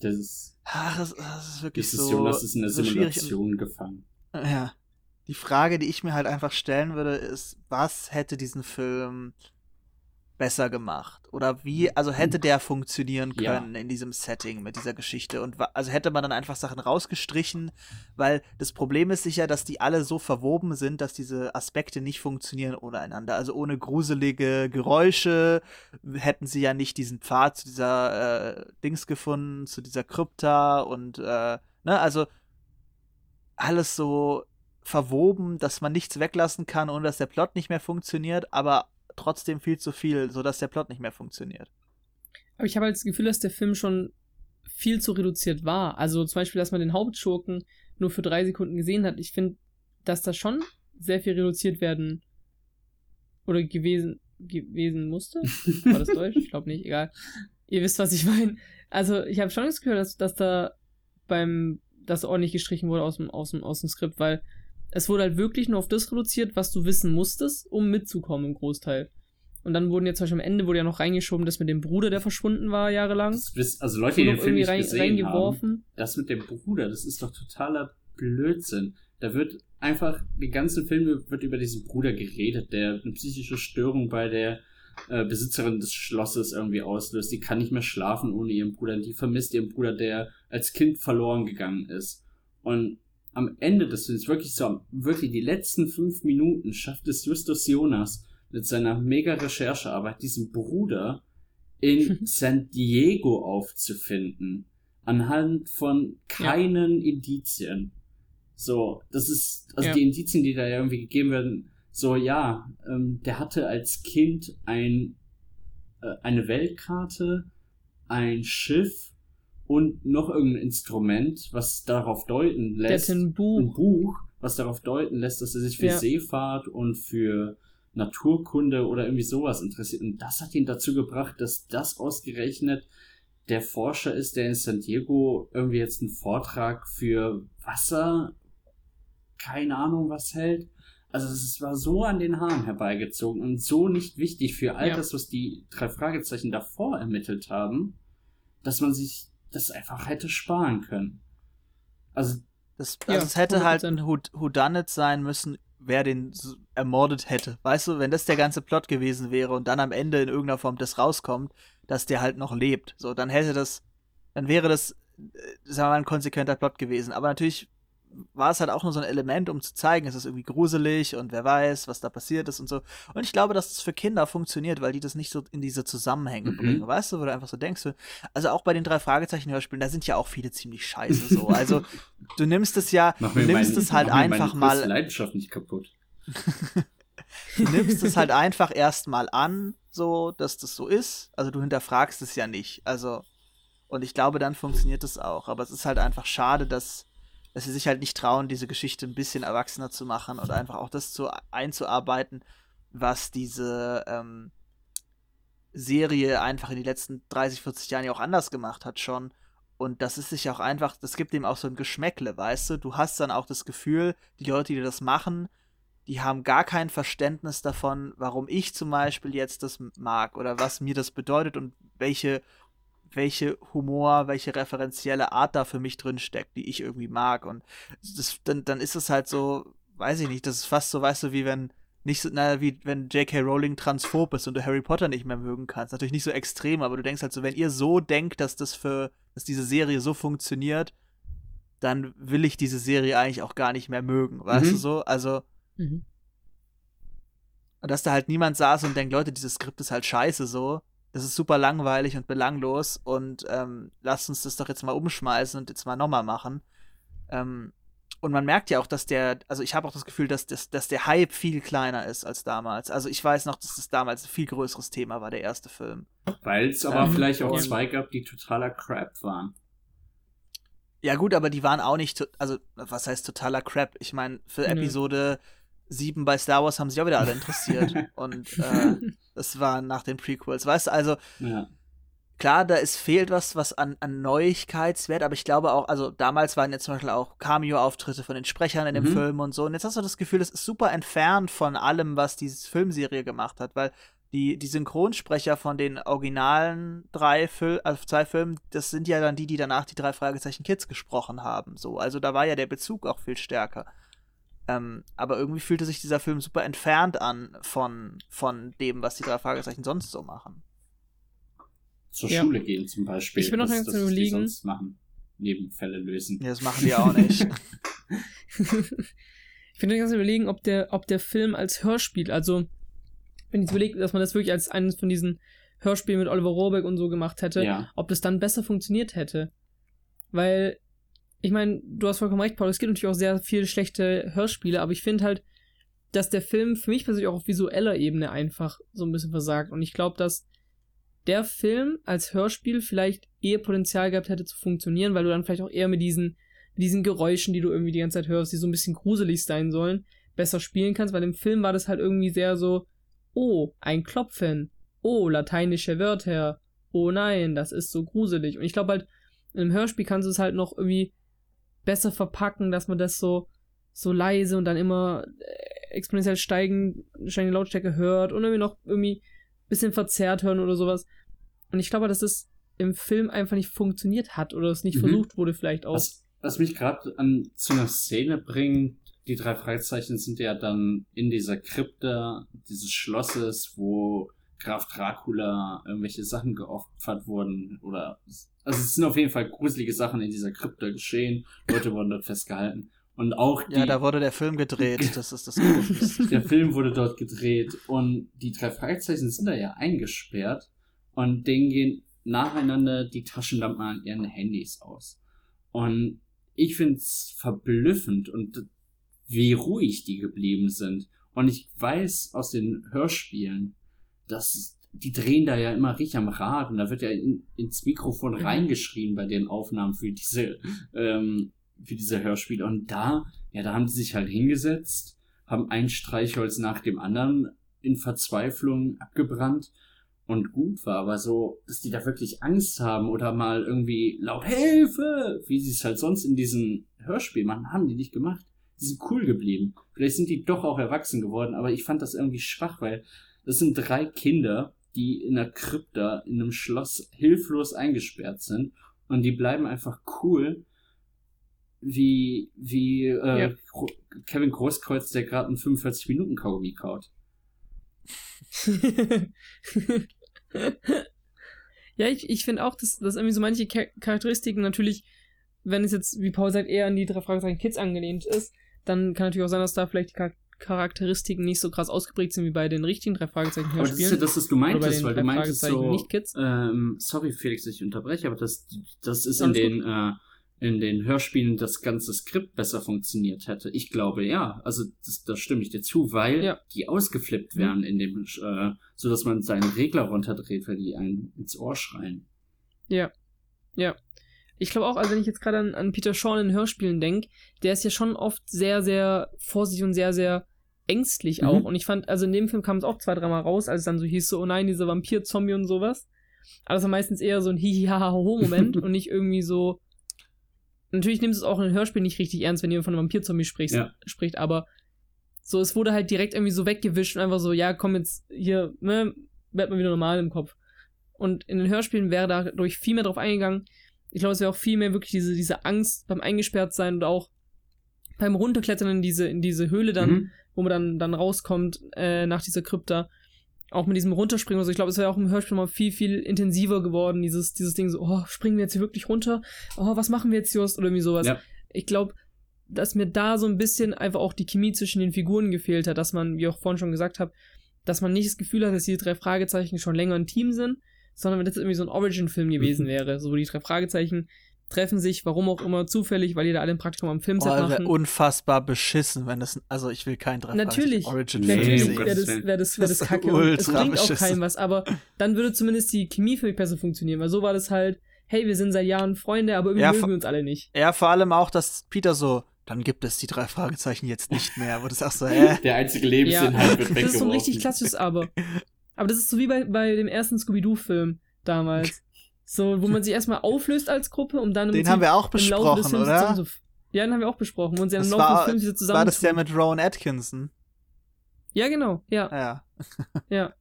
Das ist, Ach, es, es ist wirklich Justus so, Jonas ist in der so schwierig. Simulation gefangen. Ja. Die Frage, die ich mir halt einfach stellen würde, ist, was hätte diesen Film besser gemacht? Oder wie, also hätte der funktionieren Ja. können in diesem Setting mit dieser Geschichte? Und also hätte man dann einfach Sachen rausgestrichen, weil das Problem ist sicher, dass die alle so verwoben sind, dass diese Aspekte nicht funktionieren ohne einander. Also ohne gruselige Geräusche hätten sie ja nicht diesen Pfad zu dieser äh, Dings gefunden, zu dieser Krypta und äh, ne, also alles so verwoben, dass man nichts weglassen kann, ohne dass der Plot nicht mehr funktioniert, aber trotzdem viel zu viel, sodass der Plot nicht mehr funktioniert. Aber ich habe halt das Gefühl, dass der Film schon viel zu reduziert war. Also zum Beispiel, dass man den Hauptschurken nur für drei Sekunden gesehen hat. Ich finde, dass das schon sehr viel reduziert werden oder gewesen, gewesen musste. War das Deutsch? Ich glaube nicht, egal. Ihr wisst, was ich meine. Also ich habe schon das Gefühl, dass, dass da beim, das ordentlich gestrichen wurde aus dem, aus, dem, aus dem Skript, weil es wurde halt wirklich nur auf das reduziert, was du wissen musstest, um mitzukommen im Großteil. Und dann wurden ja zum Beispiel am Ende wurde ja noch reingeschoben, das mit dem Bruder, der verschwunden war jahrelang. Das also Leute, die den Film nicht rein, gesehen haben, reingeworfen. das mit dem Bruder, das ist doch totaler Blödsinn. Da wird einfach, den ganzen Film wird über diesen Bruder geredet, der eine psychische Störung bei der äh, Besitzerin des Schlosses irgendwie auslöst. Die kann nicht mehr schlafen ohne ihren Bruder. Die vermisst ihren Bruder, der als Kind verloren gegangen ist. Und am Ende des Films, wirklich so, wirklich die letzten fünf Minuten, schafft es Justus Jonas mit seiner mega Recherchearbeit, diesen Bruder in San Diego aufzufinden. Anhand von keinen Indizien. So, das ist, also Ja. die Indizien, die da irgendwie gegeben werden, so, ja, ähm, der hatte als Kind ein, äh, eine Weltkarte, ein Schiff und noch irgendein Instrument, was darauf deuten Der lässt, hat ein Buch. ein Buch, was darauf deuten lässt, dass er sich für Ja. Seefahrt und für Naturkunde oder irgendwie sowas interessiert. Und das hat ihn dazu gebracht, dass das ausgerechnet der Forscher ist, der in San Diego irgendwie jetzt einen Vortrag für Wasser, keine Ahnung was hält. Also es war so an den Haaren herbeigezogen und so nicht wichtig für all Ja. das, was die drei Fragezeichen davor ermittelt haben, dass man sich das einfach hätte sparen können. Also Das, Ja, also es hätte halt 100%. ein Who- Whodunit sein müssen, wer den s- ermordet hätte. Weißt du, wenn das der ganze Plot gewesen wäre und dann am Ende in irgendeiner Form das rauskommt, dass der halt noch lebt, so, dann hätte das, dann wäre das, äh, sagen wir mal, ein konsequenter Plot gewesen. Aber natürlich war es halt auch nur so ein Element, um zu zeigen, es ist irgendwie gruselig und wer weiß, was da passiert ist und so. Und ich glaube, dass es für Kinder funktioniert, weil die das nicht so in diese Zusammenhänge Mhm. bringen. Weißt du, wo du einfach so denkst, also auch bei den drei Fragezeichen-Hörspielen, da sind ja auch viele ziemlich scheiße so. Also du nimmst es ja, mach du nimmst mein- es halt einfach mal, Leidenschaft nicht kaputt. du nimmst es halt einfach erstmal an, so, dass das so ist. Also du hinterfragst es ja nicht. Also, und ich glaube, dann funktioniert es auch. Aber es ist halt einfach schade, dass, dass sie sich halt nicht trauen, diese Geschichte ein bisschen erwachsener zu machen und einfach auch das zu einzuarbeiten, was diese ähm, Serie einfach in den letzten 30, 40 Jahren ja auch anders gemacht hat schon. Und das ist sich auch einfach, das gibt dem auch so ein Geschmäckle, weißt du? Du hast dann auch das Gefühl, die Leute, die das machen, die haben gar kein Verständnis davon, warum ich zum Beispiel jetzt das mag oder was mir das bedeutet und welche, welche Humor, welche referenzielle Art da für mich drin steckt, die ich irgendwie mag. Und das, dann, dann ist es halt so, weiß ich nicht, das ist fast so, weißt du, wie wenn nicht so, naja, wie wenn J.K. Rowling transphob ist und du Harry Potter nicht mehr mögen kannst. Natürlich nicht so extrem, aber du denkst halt so, wenn ihr so denkt, dass das für, dass diese Serie so funktioniert, dann will ich diese Serie eigentlich auch gar nicht mehr mögen, weißt Mhm. du so? Also, Mhm. und dass da halt niemand saß und denkt, Leute, dieses Skript ist halt scheiße so. Das ist super langweilig und belanglos und ähm, lasst uns das doch jetzt mal umschmeißen und jetzt mal nochmal machen. Ähm, und man merkt ja auch, dass der, also ich habe auch das Gefühl, dass, das, dass der Hype viel kleiner ist als damals. Also ich weiß noch, dass das damals ein viel größeres Thema war, der erste Film. Weil es aber Ähm, vielleicht auch zwei gab, die totaler Crap waren. Ja gut, aber die waren auch nicht, also was heißt totaler Crap? Ich meine, für. Episode 7 bei Star Wars haben sich auch wieder alle interessiert. und äh, das war nach den Prequels. Weißt du, also Ja. klar, da ist fehlt was, was an, an Neuigkeitswert, aber ich glaube auch, also damals waren jetzt zum Beispiel auch Cameo-Auftritte von den Sprechern in dem Mhm. Film und so. Und jetzt hast du das Gefühl, es ist super entfernt von allem, was diese Filmserie gemacht hat, weil die, die Synchronsprecher von den originalen drei Fil also zwei Filmen, das sind ja dann die, die danach die drei Fragezeichen Kids gesprochen haben. So, also da war ja der Bezug auch viel stärker. Ähm, aber irgendwie fühlte sich dieser Film super entfernt an von, von dem, was die drei Fragezeichen sonst so machen. Zur Ja. Schule gehen zum Beispiel. Ich bin noch das, ganz das, was die Überlegen. sonst machen. Nebenfälle lösen. Ja, das machen die auch nicht. ich bin ganz überlegen, ob der, ob der Film als Hörspiel, also wenn ich jetzt überlege, dass man das wirklich als eines von diesen Hörspielen mit Oliver Rohrbeck und so gemacht hätte, Ja. ob das dann besser funktioniert hätte. Weil, ich meine, du hast vollkommen recht, Paul, es gibt natürlich auch sehr viele schlechte Hörspiele, aber ich finde halt, dass der Film für mich persönlich auch auf visueller Ebene einfach so ein bisschen versagt. Und ich glaube, dass der Film als Hörspiel vielleicht eher Potenzial gehabt hätte zu funktionieren, weil du dann vielleicht auch eher mit diesen, mit diesen Geräuschen, die du irgendwie die ganze Zeit hörst, die so ein bisschen gruselig sein sollen, besser spielen kannst, weil im Film war das halt irgendwie sehr so, oh, ein Klopfen, oh, lateinische Wörter, oh nein, das ist so gruselig. Und ich glaube halt, einem Hörspiel kannst du es halt noch irgendwie besser verpacken, dass man das so, so leise und dann immer äh, exponentiell steigen, steigende Lautstärke hört und irgendwie noch irgendwie ein bisschen verzerrt hören oder sowas. Und ich glaube, dass das im Film einfach nicht funktioniert hat oder es nicht Mhm. versucht wurde, vielleicht auch. Was, was mich gerade an zu einer Szene bringt, die drei Fragezeichen sind ja dann in dieser Krypta dieses Schlosses, wo Graf Dracula irgendwelche Sachen geopfert wurden oder also es sind auf jeden Fall gruselige Sachen in dieser Krypta geschehen. Leute wurden dort festgehalten und auch die, Ja, da wurde der Film gedreht. Das ist das Komische. der Film wurde dort gedreht und die drei Fragezeichen sind da ja eingesperrt und denen gehen nacheinander die Taschenlampen an ihren Handys aus. Und ich find's verblüffend und wie ruhig die geblieben sind. Und ich weiß aus den Hörspielen, dass die drehen da ja immer richtig am Rad und da wird ja in, ins Mikrofon Mhm. reingeschrien bei den Aufnahmen für diese, ähm, für diese Hörspiele. Und da, ja, da haben die sich halt hingesetzt, haben ein Streichholz nach dem anderen in Verzweiflung abgebrannt und gut war, aber so, dass die da wirklich Angst haben oder mal irgendwie laut Hilfe, wie sie es halt sonst in diesen Hörspielen machen, haben die nicht gemacht. Die sind cool geblieben. Vielleicht sind die doch auch erwachsen geworden, aber ich fand das irgendwie schwach, weil das sind drei Kinder, die in einer Krypta, in einem Schloss hilflos eingesperrt sind und die bleiben einfach cool, wie, wie äh, Ja. Kevin Großkreuz, der gerade einen 45 Minuten Kaugummi kaut. ja, ich, ich finde auch, dass, dass irgendwie so manche Char Charakteristiken natürlich, wenn es jetzt, wie Paul sagt, eher an die drei Fragezeichen Kids angelehnt ist, dann kann natürlich auch sein, dass da vielleicht die Char Charakteristiken nicht so krass ausgeprägt sind wie bei den richtigen drei Fragezeichen Aber das ist ja Hörspielen. das, was du meintest, weil du meintest so, Nicht-Kids. ähm, sorry Felix, dass ich unterbreche, aber das, das ist in den, äh, in den Hörspielen das ganze Skript besser funktioniert hätte. Ich glaube, ja. Also, das, da stimme ich dir zu, weil Ja. die ausgeflippt Mhm. werden in dem, äh, so dass man seinen Regler runterdreht, weil die einen ins Ohr schreien. Ja. Ja. Ich glaube auch, also wenn ich jetzt gerade an, an Peter Shaw in den Hörspielen denke, der ist ja schon oft sehr, sehr vorsichtig und sehr, sehr ängstlich Mhm. auch. Und ich fand, also in dem Film kam es auch zwei, dreimal raus, als es dann so hieß, so, oh nein, dieser Vampir-Zombie und sowas. Aber es war meistens eher so ein Hihi-Ha-Ho-Moment und nicht irgendwie so. Natürlich nimmst du es auch in den Hörspielen nicht richtig ernst, wenn jemand von einem Vampir-Zombie spricht, Ja. spricht, aber So, es wurde halt direkt irgendwie so weggewischt und einfach so, ja, komm jetzt hier, ne, werd mal wieder normal im Kopf. Und in den Hörspielen wäre dadurch viel mehr drauf eingegangen. Ich glaube, es wäre auch viel mehr wirklich diese, diese Angst beim Eingesperrtsein und auch beim Runterklettern in diese, in diese Höhle dann, Mhm. wo man dann, dann rauskommt äh, nach dieser Krypta. Auch mit diesem Runterspringen. Also ich glaube, es wäre auch im Hörspiel mal viel, viel intensiver geworden, dieses, dieses Ding so, oh, springen wir jetzt hier wirklich runter? Oh, was machen wir jetzt, Just? Oder irgendwie sowas. Ja. Ich glaube, dass mir da so ein bisschen einfach auch die Chemie zwischen den Figuren gefehlt hat, dass man, wie auch vorhin schon gesagt habe, dass man nicht das Gefühl hat, dass diese drei Fragezeichen schon länger ein Team sind, sondern wenn das irgendwie so ein Origin-Film gewesen wäre, so wo die drei Fragezeichen treffen sich, warum auch immer, zufällig, weil die da alle ein Praktikum am Oh, Filmset wäre machen. unfassbar beschissen, wenn das. Also, ich will kein drei Natürlich. Origin Natürlich sehen. wäre das, wär das, wär das, Das kacke. Und es ultra bringt auch beschissen. keinem was, aber dann würde zumindest die Chemie für mich besser funktionieren, weil so war das halt, hey, wir sind seit Jahren Freunde, aber irgendwie Ja, mögen wir uns alle nicht. Ja, vor allem auch, dass Peter so, dann gibt es die drei Fragezeichen jetzt nicht mehr. Wo du sagst so, hä? Der einzige Ja, Lebensinhalt wird das ist so ein richtig weggeworfen. klassisches Aber. Aber das ist so wie bei, bei dem ersten Scooby-Doo-Film damals. So, wo man sich erstmal auflöst als Gruppe, um dann im Den haben wir auch besprochen, oder? so, Ja, den haben wir auch besprochen, im Das Laufe war- des Films wieder zusammen. War das der mit Rowan Atkinson? Ja, genau, ja. Ja. Ja.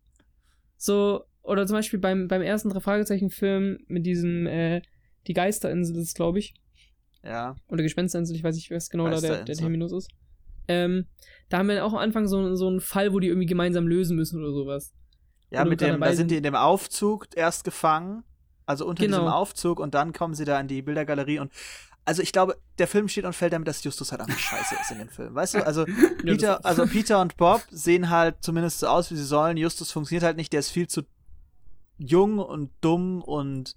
So, oder zum Beispiel beim, beim ersten drei Fragezeichen-Film mit diesem, äh, die Geisterinsel ist, glaube ich. Ja. Oder Gespensterinsel, ich weiß nicht, was genau da der, der. Terminus ist. Ähm, da haben wir auch am Anfang so, so einen Fall, wo die irgendwie gemeinsam lösen müssen oder sowas. Ja, mit dem, da sind die in dem Aufzug erst gefangen. Also unter Genau. diesem Aufzug und dann kommen sie da in die Bildergalerie und also ich glaube, der Film steht und fällt damit, dass Justus halt einfach scheiße ist in dem Film. Weißt du, also Peter, also Peter und Bob sehen halt zumindest so aus, wie sie sollen. Justus funktioniert halt nicht, der ist viel zu jung und dumm und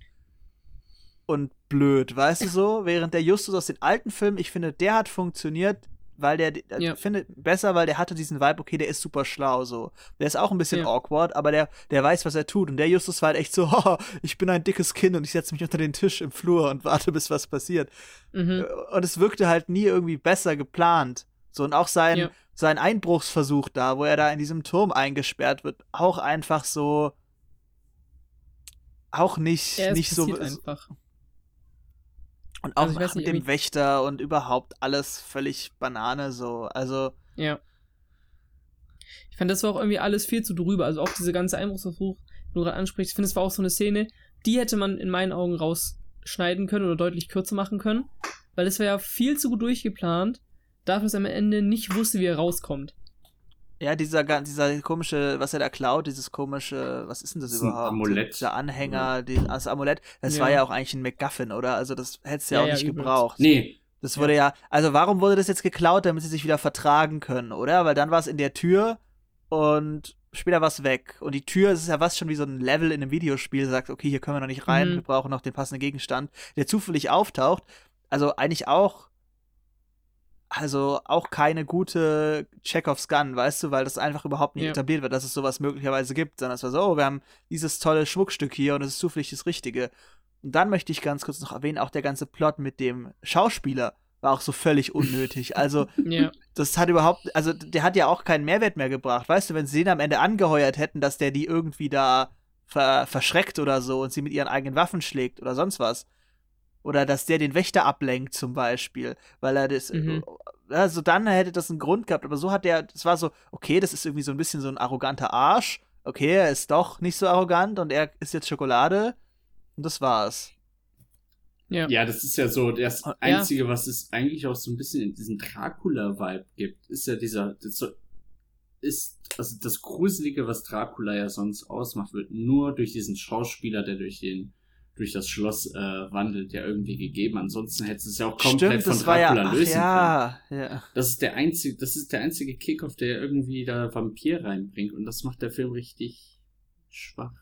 und blöd, weißt du so? Während der Justus aus den alten Filmen, ich finde, der hat funktioniert, weil der, Ja. finde besser, weil der hatte diesen Vibe, okay, der ist super schlau so. Der ist auch ein bisschen Ja. awkward, aber der, der weiß, was er tut. Und der Justus war halt echt so, "Haha, ich bin ein dickes Kind und ich setze mich unter den Tisch im Flur und warte, bis was passiert. Mhm. Und es wirkte halt nie irgendwie besser geplant. So, und auch sein, Ja. sein Einbruchsversuch da, wo er da in diesem Turm eingesperrt wird, auch einfach so. Auch nicht, Ja, nicht so. einfach. Und auch Also ich weiß mit nicht, dem Wächter und überhaupt alles völlig Banane so. Also, Ja. Ich fand, das war auch irgendwie alles viel zu drüber. Also auch diese ganze Einbruchsversuch, den du gerade ansprichst, ich finde, es war auch so eine Szene, die hätte man in meinen Augen rausschneiden können oder deutlich kürzer machen können. Weil es war ja viel zu gut durchgeplant, dafür, dass er am Ende nicht wusste, wie er rauskommt. Ja, dieser, dieser komische, was er da klaut, dieses komische, was ist denn das Das ist ein überhaupt? Amulett. Dieser Anhänger, die, das Amulett, das Ja. war ja auch eigentlich ein MacGuffin, oder? Also, das hättest du ja, Ja, auch nicht übelst. gebraucht. Nee, Das wurde ja. also warum wurde das jetzt geklaut, damit sie sich wieder vertragen können, oder? Weil dann war es in der Tür und später war es weg. Und die Tür, das ist ja was schon wie so ein Level in einem Videospiel, sagt, okay, hier können wir noch nicht rein, Mhm. wir brauchen noch den passenden Gegenstand, der zufällig auftaucht. Also eigentlich auch, also auch keine gute Chekhovs Gun, weißt du, weil das einfach überhaupt nicht Ja. etabliert wird, dass es sowas möglicherweise gibt, sondern es war so, oh, wir haben dieses tolle Schmuckstück hier und es ist zufällig das Richtige. Und dann möchte ich ganz kurz noch erwähnen, auch der ganze Plot mit dem Schauspieler war auch so völlig unnötig. Also, Ja. das hat überhaupt, also der hat ja auch keinen Mehrwert mehr gebracht. Weißt du, wenn sie den am Ende angeheuert hätten, dass der die irgendwie da ver verschreckt oder so und sie mit ihren eigenen Waffen schlägt oder sonst was. Oder dass der den Wächter ablenkt zum Beispiel, weil er das, Mhm. also dann hätte das einen Grund gehabt, aber so hat der, das war so, okay, das ist irgendwie so ein bisschen so ein arroganter Arsch. Okay, er ist doch nicht so arrogant und er ist jetzt Schokolade. Und das war's. Ja. ja, das ist ja so das Ja. Einzige, was es eigentlich auch so ein bisschen in diesen Dracula-Vibe gibt, ist ja dieser, das so, ist, also das Gruselige, was Dracula ja sonst ausmacht, wird nur durch diesen Schauspieler, der durch den, durch das Schloss äh, wandelt, ja irgendwie gegeben. Ansonsten hättest du es ja auch komplett Stimmt, von war ja, Dracula ach, lösen können. ja, ja. Das ist der einzige, das ist der einzige Kickoff, der irgendwie da Vampir reinbringt und das macht der Film richtig schwach.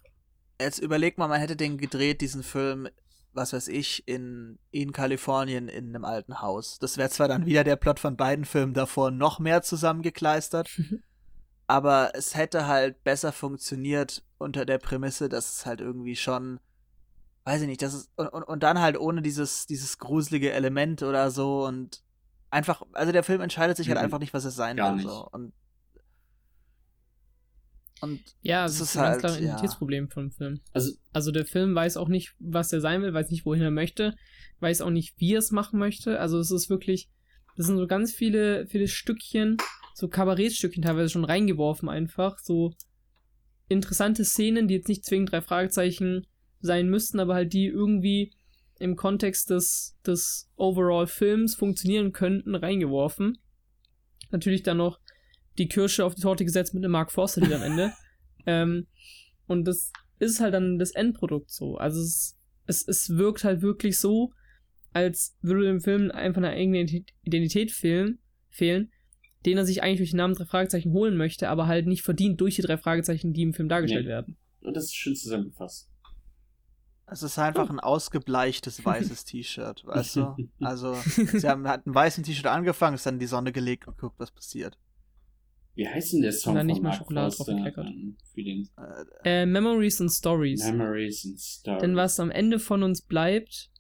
Jetzt überleg mal, man hätte den gedreht, diesen Film, was weiß ich, in, in Kalifornien in einem alten Haus. Das wäre zwar dann wieder der Plot von beiden Filmen davor noch mehr zusammengekleistert, aber es hätte halt besser funktioniert unter der Prämisse, dass es halt irgendwie schon, weiß ich nicht, das ist, und, und, und dann halt ohne dieses, dieses gruselige Element oder so und einfach, also der Film entscheidet sich halt Mhm. einfach nicht, was es sein Gar will. nicht. So. Und, und Ja, Das das ist ist ein ganz halt, klares ja. Identitätsproblem vom Film. Also, Also der Film weiß auch nicht, was er sein will, weiß nicht, wohin er möchte, weiß auch nicht, wie er es machen möchte. Also es ist wirklich, das sind so ganz viele, viele Stückchen, so Kabarettstückchen teilweise schon reingeworfen einfach. So interessante Szenen, die jetzt nicht zwingend drei Fragezeichen sein müssten, aber halt die irgendwie im Kontext des, des Overall-Films funktionieren könnten, reingeworfen. Natürlich dann noch die Kirsche auf die Torte gesetzt mit einem Mark Forster am Ende. ähm, und das ist halt dann das Endprodukt so. Also es, es, es wirkt halt wirklich so, als würde dem Film einfach eine eigene Identität fehlen, fehlen, den er sich eigentlich durch den Namen drei Fragezeichen holen möchte, aber halt nicht verdient durch die drei Fragezeichen, die im Film dargestellt nee. werden. Und das ist schön zusammengefasst. Es ist einfach ein ausgebleichtes weißes T-Shirt, weißt du? Also, sie haben hat ein weißes T-Shirt angefangen, ist dann in die Sonne gelegt und guckt, was passiert. Wie heißt denn der Song? Und dann nicht mal Schokolade drauf gekleckert. Äh, Memories and Stories. Memories and Stories. Denn was am Ende von uns bleibt,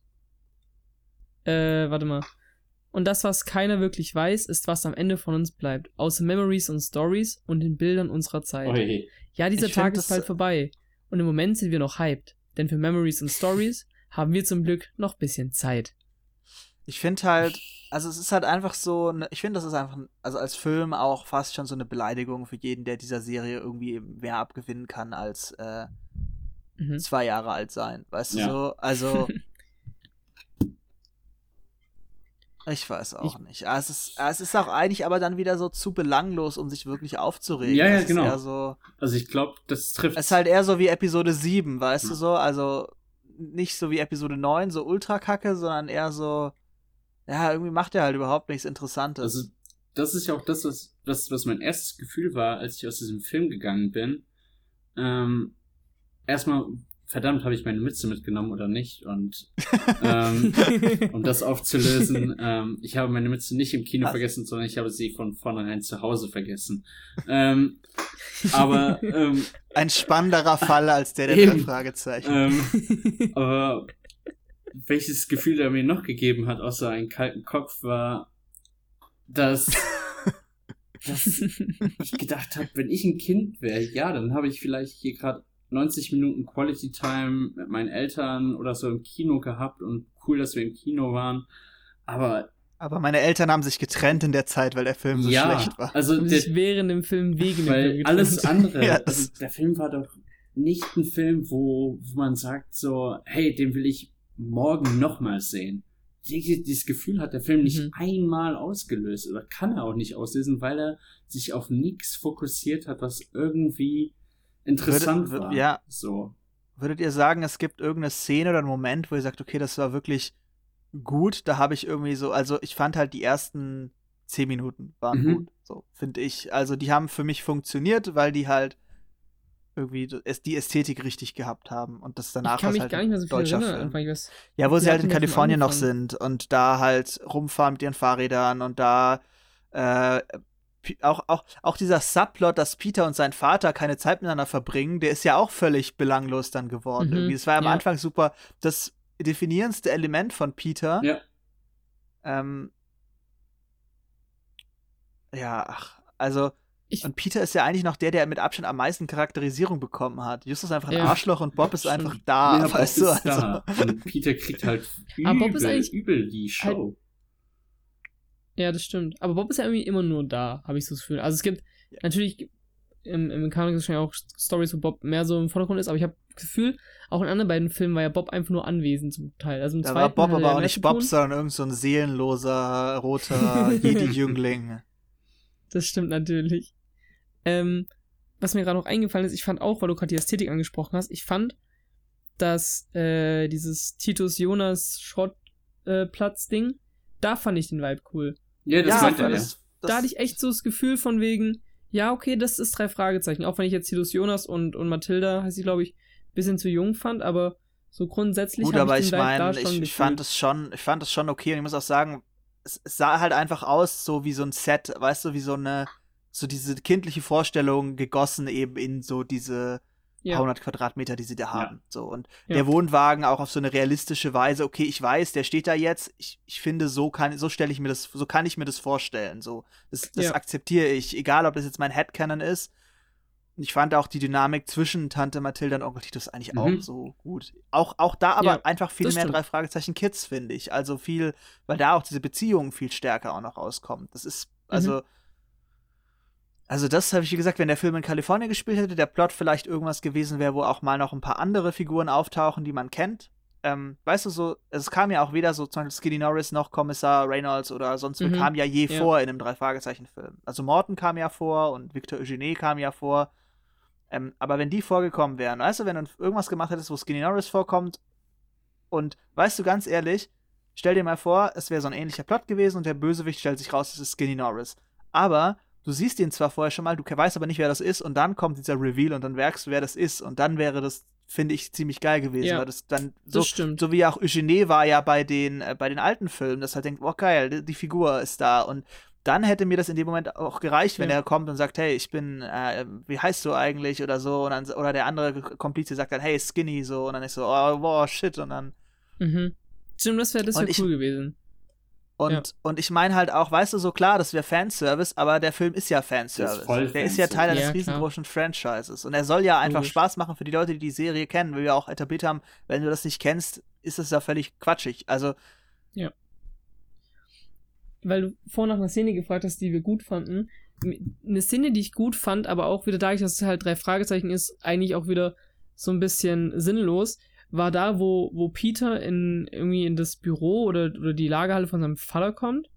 äh, warte mal. Und das, was keiner wirklich weiß, ist, was am Ende von uns bleibt. Außer Memories und Stories und den Bildern unserer Zeit. Oi. Ja, dieser ich Tag ist bald vorbei. Und im Moment sind wir noch hyped. Denn für Memories und Stories haben wir zum Glück noch ein bisschen Zeit. Ich finde halt, also es ist halt einfach so, ne, ich finde, das ist einfach, also als Film auch fast schon so eine Beleidigung für jeden, der dieser Serie irgendwie mehr abgewinnen kann als äh, mhm. zwei Jahre alt sein. Weißt ja. du so? Also Ich weiß auch ich, nicht. Ah, es ist, ah, es ist auch eigentlich aber dann wieder so zu belanglos, um sich wirklich aufzuregen. Ja, ja, genau. So, also ich glaube, das trifft. Es ist halt eher so wie Episode 7, weißt ja. du so? Also nicht so wie Episode 9, so ultra kacke, sondern eher so, ja, irgendwie macht er halt überhaupt nichts Interessantes. Also, das ist ja auch das, was, was, was mein erstes Gefühl war, als ich aus diesem Film gegangen bin. Ähm, erstmal verdammt, habe ich meine Mütze mitgenommen oder nicht? Und ähm, um das aufzulösen, ähm, ich habe meine Mütze nicht im Kino Was? vergessen, sondern ich habe sie von vornherein zu Hause vergessen. Ähm, aber ähm, ein spannenderer Fall als der der eben, Fragezeichen. Ähm, aber welches Gefühl er mir noch gegeben hat, außer einen kalten Kopf, war, dass, dass ich gedacht habe, wenn ich ein Kind wäre, ja, dann habe ich vielleicht hier gerade 90 Minuten Quality Time mit meinen Eltern oder so im Kino gehabt und cool, dass wir im Kino waren. Aber aber meine Eltern haben sich getrennt in der Zeit, weil der Film so ja, schlecht war. Also und sich während dem Film wegen weil Film alles andere. ja, also der Film war doch nicht ein Film, wo, wo man sagt so, hey, den will ich morgen nochmal sehen. Dieses Gefühl hat der Film nicht mhm. einmal ausgelöst oder kann er auch nicht auslösen, weil er sich auf nichts fokussiert hat, was irgendwie interessant Würde, war. Ja. So. Würdet ihr sagen, es gibt irgendeine Szene oder einen Moment, wo ihr sagt, okay, das war wirklich gut, da habe ich irgendwie so, also ich fand halt die ersten zehn Minuten waren mhm. gut, so finde ich. Also die haben für mich funktioniert, weil die halt irgendwie die Ästhetik richtig gehabt haben und das danach ich kann mich halt gar nicht mehr so viel deutscher erinnern, Film. Weiß, ja, wo sie halt in Kalifornien noch sind und da halt rumfahren mit ihren Fahrrädern und da äh, auch, auch, auch dieser Subplot, dass Peter und sein Vater keine Zeit miteinander verbringen, der ist ja auch völlig belanglos dann geworden. Mhm, irgendwie. Es war ja am Anfang super das definierendste Element von Peter. Ja. Ähm, ja, ach, also. Ich, und Peter ist ja eigentlich noch der, der mit Abstand am meisten Charakterisierung bekommen hat. Justus ist einfach ein ja. Arschloch und Bob ist einfach da, ja, weißt du? Also. Da. Und Peter kriegt halt übel, übel die Show. Halt ja, das stimmt. Aber Bob ist ja irgendwie immer nur da, habe ich so das Gefühl. Also es gibt ja. natürlich im, im Kanon wahrscheinlich auch Stories, wo Bob mehr so im Vordergrund ist, aber ich habe das Gefühl, auch in anderen beiden Filmen war ja Bob einfach nur anwesend zum Teil. Also im da war Bob aber auch nicht Bob, sondern irgend so ein seelenloser, roter Jedi-Jüngling. Das stimmt natürlich. Ähm, was mir gerade noch eingefallen ist, ich fand auch, weil du gerade die Ästhetik angesprochen hast, ich fand, dass äh, dieses Titus Jonas Schrottplatz-Ding, äh, da fand ich den Vibe cool. Ja, das ja, meint er, ja. Da hatte ich echt so das Gefühl von wegen, ja, okay, das ist drei Fragezeichen. Auch wenn ich jetzt Hilus Jonas und, und Mathilda, heißt sie, glaube ich, ein bisschen zu jung fand, aber so grundsätzlich. Gut, aber ich, ich meine, ich, ich fand es schon, ich fand es schon okay und ich muss auch sagen, es, es, sah halt einfach aus, so wie so ein Set, weißt du, wie so eine, so diese kindliche Vorstellung gegossen eben in so diese ja. 100 Quadratmeter, die sie da haben. Ja. So und ja. der Wohnwagen auch auf so eine realistische Weise. Okay, ich weiß, der steht da jetzt. Ich, ich finde, so kann, so stelle ich mir das, so kann ich mir das vorstellen. So, das, das akzeptiere ich, egal ob das jetzt mein Headcanon ist. Ich fand auch die Dynamik zwischen Tante Mathilda und Onkel Titus eigentlich mhm. auch so gut. Auch, auch da aber einfach viel mehr stimmt. drei Fragezeichen Kids, finde ich. Also viel, weil da auch diese Beziehungen viel stärker auch noch rauskommen. Das ist, also, mhm Also das habe ich, wie gesagt, wenn der Film in Kalifornien gespielt hätte, der Plot vielleicht irgendwas gewesen wäre, wo auch mal noch ein paar andere Figuren auftauchen, die man kennt. Ähm, weißt du, so, es kam ja auch weder so zum Beispiel Skinny Norris noch Kommissar Reynolds oder sonst Mhm. kam ja je Ja. vor in einem Drei-Fragezeichen-Film. Also Morton kam ja vor und Victor Eugene kam ja vor. Ähm, aber wenn die vorgekommen wären, weißt du, wenn du irgendwas gemacht hättest, wo Skinny Norris vorkommt und weißt du, ganz ehrlich, stell dir mal vor, es wäre so ein ähnlicher Plot gewesen und der Bösewicht stellt sich raus, es ist Skinny Norris. Aber du siehst ihn zwar vorher schon mal, du weißt aber nicht, wer das ist und dann kommt dieser Reveal und dann merkst du, wer das ist und dann wäre das, finde ich, ziemlich geil gewesen, Ja, weil das dann so, Das stimmt. so wie auch Eugene war ja bei den, äh, bei den alten Filmen, dass halt denkt, oh geil, die, die Figur ist da und dann hätte mir das in dem Moment auch gereicht, wenn Ja. er kommt und sagt, hey, ich bin, äh, wie heißt du eigentlich oder so und dann, oder der andere Komplize sagt dann, hey, Skinny so und dann ist so, oh, boah, shit und dann Mhm. Stimmt, das wäre das wär ich- cool gewesen. Und, Ja. und ich meine halt auch, weißt du, so klar, das wäre Fanservice, aber der Film ist ja Fanservice. ist voll der ist ja Fanservice. Teil eines Ja, riesengroßen Franchises. Und er soll ja einfach Logisch. Spaß machen für die Leute, die die Serie kennen, wie wir auch etabliert haben. Wenn du das nicht kennst, ist es ja völlig quatschig. Also, Weil du vorhin nach einer Szene gefragt hast, die wir gut fanden. Eine Szene, die ich gut fand, aber auch wieder dadurch, dass es halt drei Fragezeichen ist, eigentlich auch wieder so ein bisschen sinnlos, war da, wo, wo Peter in irgendwie in das Büro oder, oder die Lagerhalle von seinem Vater kommt.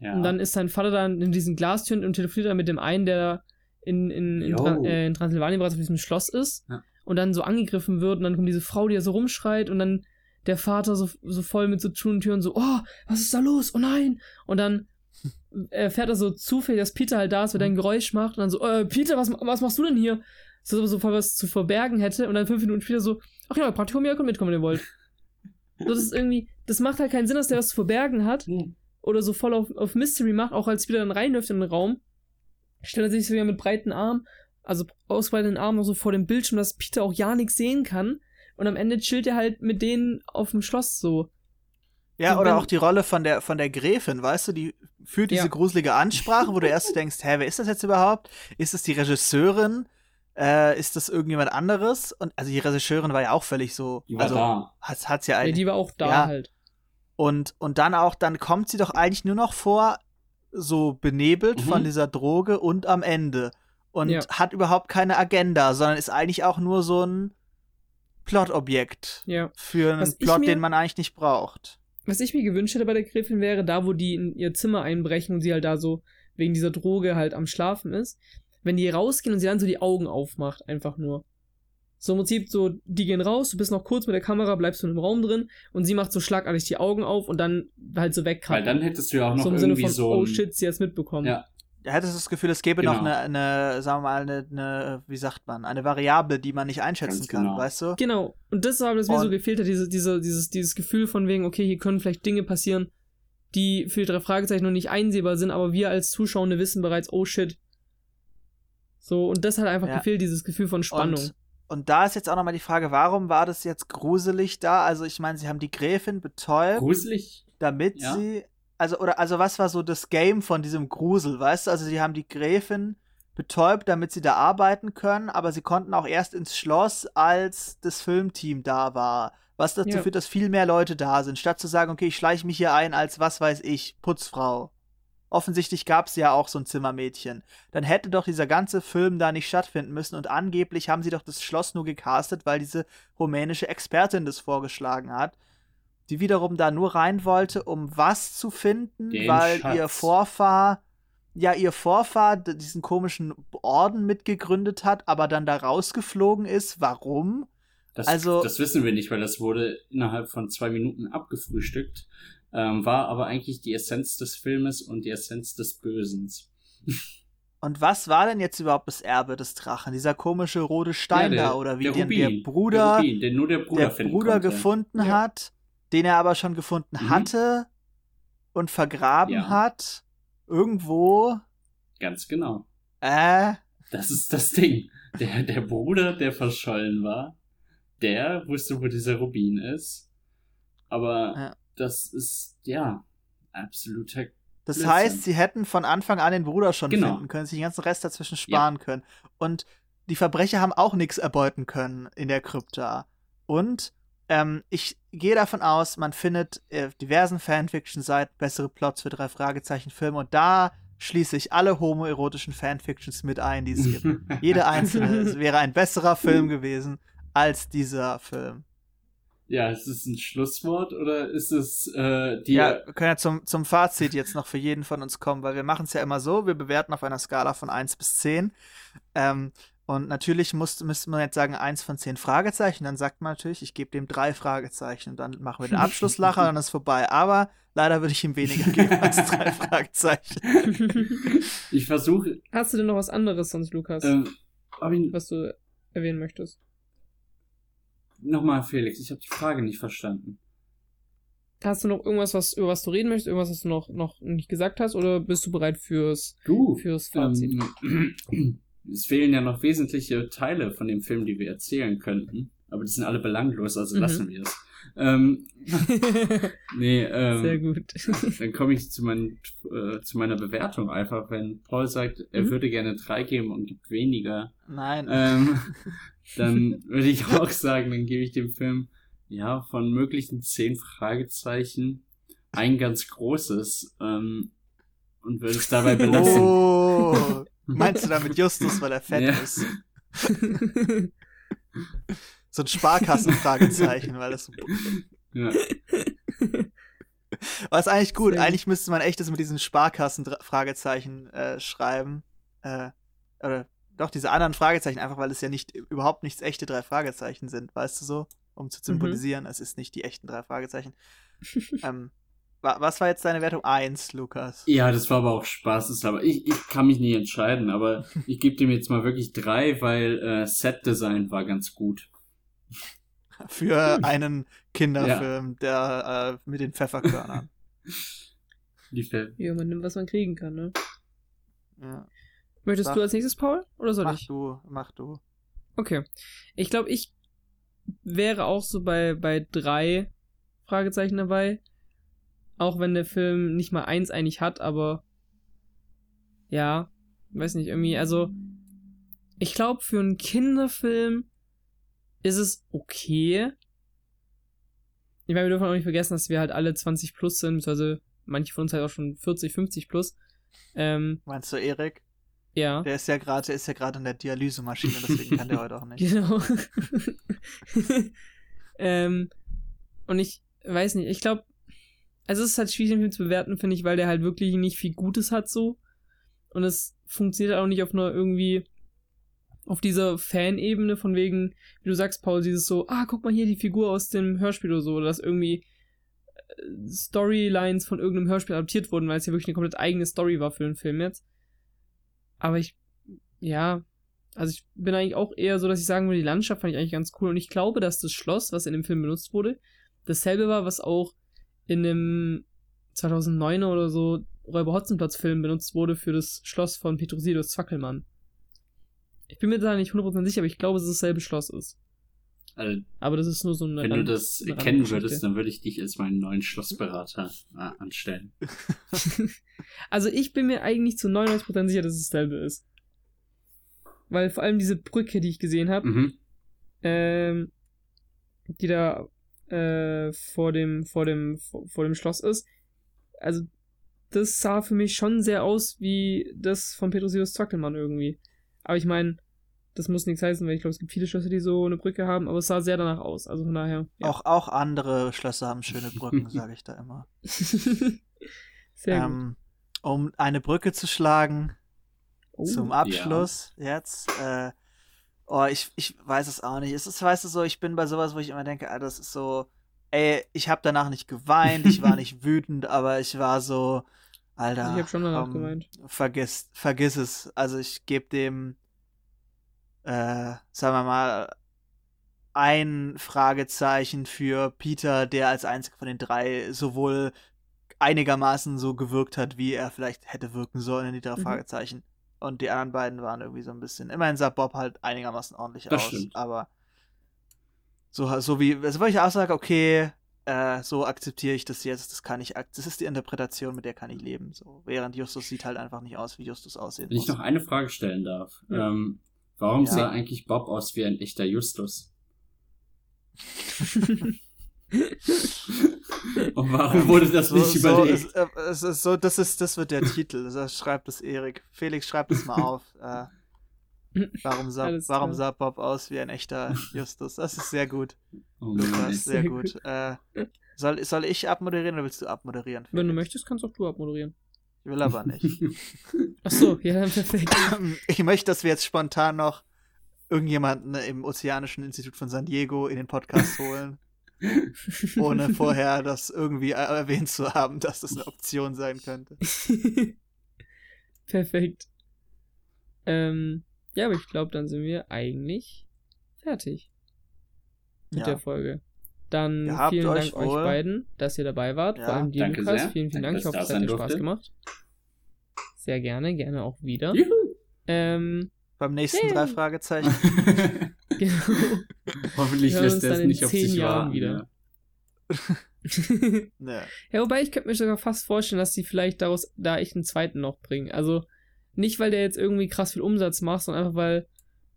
Ja. Und dann ist sein Vater dann in diesen Glastüren und telefoniert dann mit dem einen, der in, in, in, Jo. Tran äh, in Transsilvanien bereits auf diesem Schloss ist Ja. und dann so angegriffen wird und dann kommt diese Frau, die da so rumschreit und dann der Vater so, so voll mit so Tun und Türen so, oh, was ist da los? Oh nein! Und dann erfährt er so zufällig, dass Peter halt da ist, weil er ein Geräusch macht und dann so, äh, Peter, was, was machst du denn hier? So, so voll was zu verbergen hätte und dann fünf Minuten später so, ach ja, Praktikum, ja, könnt mitkommen, wenn ihr wollt. So, das ist irgendwie, das macht halt keinen Sinn, dass der was zu verbergen hat oder so voll auf, auf Mystery macht, auch als wieder dann reinläuft in den Raum, stellt er sich so wieder mit breiten Armen, also ausbreitenden Armen noch so vor dem Bildschirm, dass Peter auch ja nichts sehen kann. Und am Ende chillt er halt mit denen auf dem Schloss so. ja, So, oder wenn- auch die Rolle von der, von der Gräfin, weißt du, die führt diese Ja. gruselige Ansprache, wo du erst denkst, hä, wer ist das jetzt überhaupt? Ist es die Regisseurin? Äh, ist das irgendjemand anderes? Und also die Regisseurin war ja auch völlig so, Die war also da. hat hat's ja Ja, die war auch da ja. halt. Und, und dann auch, dann kommt sie doch eigentlich nur noch vor, so benebelt Mhm. von dieser Droge und am Ende. Und Ja. hat überhaupt keine Agenda, sondern ist eigentlich auch nur so ein Plotobjekt Ja. für einen Was Plot, mir- den man eigentlich nicht braucht. Was ich mir gewünscht hätte bei der Gräfin wäre, da wo die in ihr Zimmer einbrechen und sie halt da so wegen dieser Droge halt am Schlafen ist, wenn die rausgehen und sie dann so die Augen aufmacht, einfach nur. So im Prinzip so, die gehen raus, du bist noch kurz mit der Kamera, bleibst du im Raum drin und sie macht so schlagartig die Augen auf und dann halt so weg. Weil dann hättest du ja auch noch so im Sinne von, so oh shit, sie hat's mitbekommen. Ja, Da hättest du das Gefühl, es gäbe noch Genau. eine, eine, sagen wir mal, eine, eine, wie sagt man, eine Variable, die man nicht einschätzen Ganz kann, genau. weißt du? Genau. Und das war, was mir so gefehlt hat, diese, diese, dieses, dieses Gefühl von wegen, okay, hier können vielleicht Dinge passieren, die für die drei Fragezeichen noch nicht einsehbar sind, aber wir als Zuschauende wissen bereits, oh shit. So, und das hat einfach Ja. gefehlt, dieses Gefühl von Spannung. Und, und da ist jetzt auch nochmal die Frage, warum war das jetzt gruselig da? Also ich meine, sie haben die Gräfin betäubt. gruselig. damit Ja. sie, also, oder, also was war so das Game von diesem Grusel, weißt du? Also sie haben die Gräfin betäubt, damit sie da arbeiten können, aber sie konnten auch erst ins Schloss, als das Filmteam da war. Was dazu Ja. führt, dass viel mehr Leute da sind, statt zu sagen, okay, ich schleiche mich hier ein als, was weiß ich, Putzfrau. Offensichtlich gab es ja auch so ein Zimmermädchen. Dann hätte doch dieser ganze Film da nicht stattfinden müssen und angeblich haben sie doch das Schloss nur gecastet, weil diese rumänische Expertin das vorgeschlagen hat die wiederum da nur rein wollte, um was zu finden, Den weil Schatz. ihr Vorfahr, ja, ihr Vorfahr diesen komischen Orden mitgegründet hat, aber dann da rausgeflogen ist. Warum? Das, Also- das wissen wir nicht, weil das wurde innerhalb von zwei Minuten abgefrühstückt. Ähm, war aber eigentlich die Essenz des Filmes und die Essenz des Bösens. Und was war denn jetzt überhaupt das Erbe des Drachen? Dieser komische rote Stein Ja, der- da oder wie der den Rubin, der Bruder, der, Rubin, den nur der Bruder der Bruder gefunden Ja. hat, den er aber schon gefunden Mhm. hatte und vergraben Ja. hat. Irgendwo. Ganz genau. Äh, Das ist das Ding. Der, der Bruder, der verschollen war, der wusste, wo dieser Rubin ist. Aber Ja. Das ist, ja, absoluter. Das Blödsinn. heißt, sie hätten von Anfang an den Bruder schon Genau. finden können, sich den ganzen Rest dazwischen sparen können. Und die Verbrecher haben auch nichts erbeuten können in der Krypta. Und ähm, ich gehe davon aus, man findet äh, diversen Fanfiction-Seiten bessere Plots für drei Fragezeichen Filme und da schließe ich alle homoerotischen Fanfictions mit ein, die es gibt. Jede einzelne es wäre ein besserer Film gewesen als dieser Film. Ja, ist es ein Schlusswort oder ist es äh, die. Ja, wir können ja zum, zum Fazit jetzt noch für jeden von uns kommen, weil wir machen es ja immer so, wir bewerten auf einer Skala von 1 bis 10. Ähm, und natürlich muss, müsste man jetzt sagen, 1 von 10 Fragezeichen. Dann sagt man natürlich, ich gebe dem drei Fragezeichen. Und dann machen wir den Abschlusslacher und dann ist vorbei. Aber leider würde ich ihm weniger geben als drei Fragezeichen. ich versuche. Hast du denn noch was anderes sonst, Lukas? Ähm, ich, was du erwähnen möchtest? Nochmal, Felix, ich habe die Frage nicht verstanden. Hast du noch irgendwas, was, über was du reden möchtest? Irgendwas, was du noch, noch nicht gesagt hast? Oder bist du bereit fürs, du, fürs Fazit? Ähm, es fehlen ja noch wesentliche Teile von dem Film, die wir erzählen könnten. Aber die sind alle belanglos, also mhm. lassen wir es. Ähm, nee, ähm, Sehr gut. dann komme ich zu, mein, äh, zu meiner Bewertung einfach, wenn Paul sagt, er mhm. würde gerne drei geben und gibt weniger. Nein. Ähm, dann würde ich auch sagen, dann gebe ich dem Film ja von möglichen zehn Fragezeichen ein ganz großes ähm, und würde es dabei belassen. Oh. Meinst du damit Justus, weil er fett ja. ist? So ein Sparkassenfragezeichen, weil das so. Ja. Aber ist eigentlich gut. Eigentlich müsste man echt das mit diesen Sparkassen-Fragezeichen äh, schreiben. Äh, oder doch, diese anderen Fragezeichen, einfach weil es ja nicht überhaupt nichts echte drei Fragezeichen sind, weißt du so? Um zu mhm. symbolisieren, mhm. es ist nicht die echten drei Fragezeichen. ähm, was war jetzt deine Wertung? Eins, Lukas. Ja, das war aber auch Spaß. aber ich, ich kann mich nicht entscheiden, aber ich gebe dem jetzt mal wirklich drei, weil äh, Set-Design war ganz gut. Für einen Kinderfilm, ja. der äh, mit den Pfefferkörnern. Die Pfeffer. Ja, man nimmt, was man kriegen kann, ne? Ja. Möchtest Sag, du als nächstes, Paul? Oder soll mach ich? Mach du, mach du. Okay. Ich glaube, ich wäre auch so bei, bei drei Fragezeichen dabei. Auch wenn der Film nicht mal eins eigentlich hat, aber ja, weiß nicht, irgendwie, also ich glaube, für einen Kinderfilm ist es okay. Ich meine, wir dürfen auch nicht vergessen, dass wir halt alle 20 plus sind, beziehungsweise manche von uns halt auch schon 40, 50 plus. Ähm, Meinst du Erik? Ja. Der ist ja gerade, ist ja gerade in der Dialysemaschine, deswegen kann der heute auch nicht. Genau. ähm, und ich weiß nicht, ich glaube, also es ist halt schwierig, den Film zu bewerten, finde ich, weil der halt wirklich nicht viel Gutes hat so. Und es funktioniert auch nicht auf einer irgendwie auf dieser Fanebene von wegen, wie du sagst, Paul, dieses so, ah, guck mal hier die Figur aus dem Hörspiel oder so, dass irgendwie äh, Storylines von irgendeinem Hörspiel adaptiert wurden, weil es ja wirklich eine komplett eigene Story war für den Film jetzt. Aber ich, ja, also ich bin eigentlich auch eher so, dass ich sagen würde, die Landschaft fand ich eigentlich ganz cool und ich glaube, dass das Schloss, was in dem Film benutzt wurde, dasselbe war, was auch in dem 2009 oder so Räuber Hotzenplatz Film benutzt wurde für das Schloss von Petrosilos Zwackelmann. Ich bin mir da nicht 100% sicher, aber ich glaube, dass es dasselbe Schloss ist. Also, aber das ist nur so eine. Wenn Rand, du das kennen würdest, dann würde ich dich als meinen neuen Schlossberater äh, anstellen. also ich bin mir eigentlich zu 99% sicher, dass es dasselbe ist. Weil vor allem diese Brücke, die ich gesehen habe, mhm. ähm, die da äh, vor dem, vor dem, vor, vor dem Schloss ist. Also, das sah für mich schon sehr aus wie das von Petrosius Zockelmann irgendwie. Aber ich meine, das muss nichts heißen, weil ich glaube, es gibt viele Schlösser, die so eine Brücke haben, aber es sah sehr danach aus. Also von daher. Ja. Auch, auch andere Schlösser haben schöne Brücken, sage ich da immer. sehr ähm, gut. Um eine Brücke zu schlagen, oh, zum Abschluss ja. jetzt, äh, Oh, ich, ich weiß es auch nicht. Es ist, weißt du, so, ich bin bei sowas, wo ich immer denke, ah, das ist so, ey, ich habe danach nicht geweint, ich war nicht wütend, aber ich war so, Alter. Ich habe schon danach um, geweint. Vergiss, vergiss es. Also ich gebe dem, äh, sagen wir mal, ein Fragezeichen für Peter, der als einziger von den drei sowohl einigermaßen so gewirkt hat, wie er vielleicht hätte wirken sollen in die drei mhm. Fragezeichen. Und die anderen beiden waren irgendwie so ein bisschen. Immerhin sah Bob halt einigermaßen ordentlich das aus. Stimmt. Aber so, so wie, also wenn ich auch sage, okay, äh, so akzeptiere ich das jetzt, das kann ich, das ist die Interpretation, mit der kann ich leben. So, während Justus sieht halt einfach nicht aus, wie Justus aussehen Wenn muss. ich noch eine Frage stellen darf. Ja. Ähm, warum ja. sah eigentlich Bob aus wie ein echter Justus? Und warum wurde das So, nicht so, überlegt? es, äh, es ist so, das ist, das wird der Titel. Das schreibt es Erik. Felix, schreib das mal auf. Äh, warum sah, warum sah Bob aus wie ein echter Justus? Das ist sehr gut. Oh. Lukas, sehr Sehr gut. Äh, soll, soll ich abmoderieren oder willst du abmoderieren? Wenn du möchtest, kannst auch du abmoderieren. Ich will aber nicht. Ach so, ja, dann perfekt. Ich möchte, dass wir jetzt spontan noch irgendjemanden im Ozeanischen Institut von San Diego in den Podcast holen, ohne vorher das irgendwie er- erwähnt zu haben, dass das eine Option sein könnte. perfekt. Ähm, ja, aber ich glaube, dann sind wir eigentlich fertig mit Ja. der Folge. Dann Gehabt vielen euch Dank euch wohl. beiden, dass ihr dabei wart. Ja, Vor allem dir, Lukas. sehr. Vielen, vielen Danke, Dank. Ich hoffe, ich es hat dir Spaß gemacht. Sehr gerne, gerne auch wieder. Juhu. Ähm, Beim nächsten Yay. drei Fragezeichen. genau. Hoffentlich lässt uns er dann es in nicht auf zehn sich Jahren warten. wieder. Ja. Ja, wobei ich könnte mir sogar fast vorstellen, dass die vielleicht daraus da echt einen zweiten noch bringen. Also nicht, weil der jetzt irgendwie krass viel Umsatz macht, sondern einfach, weil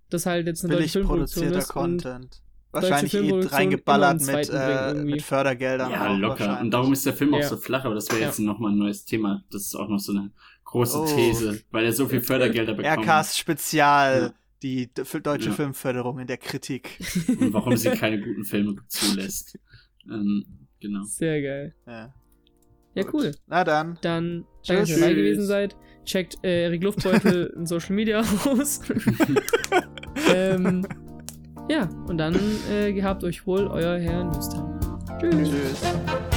das halt jetzt eine deutsche Billig Filmproduktion produzierter ist. Und Content. Wahrscheinlich eh Filmproduktion reingeballert mit, äh, mit Fördergeldern. Ja, auch locker. Und darum ist der Film auch Ja. so flach, aber das wäre Ja. jetzt nochmal ein neues Thema. Das ist auch noch so eine große Oh. These, weil er so viel Fördergelder bekommt. Aircast Spezial, Ja. die deutsche Ja. Filmförderung in der Kritik. Und warum sie keine guten Filme zulässt. Ähm, genau. Sehr geil. Ja. Ja, cool. Na dann. Dann danke, dass ihr dabei gewesen seid. Checkt äh, Erik Luftbeutel in Social Media aus. ähm, ja, und dann äh, gehabt euch wohl, euer Herr Nüstern. Tschüss. Tschüss.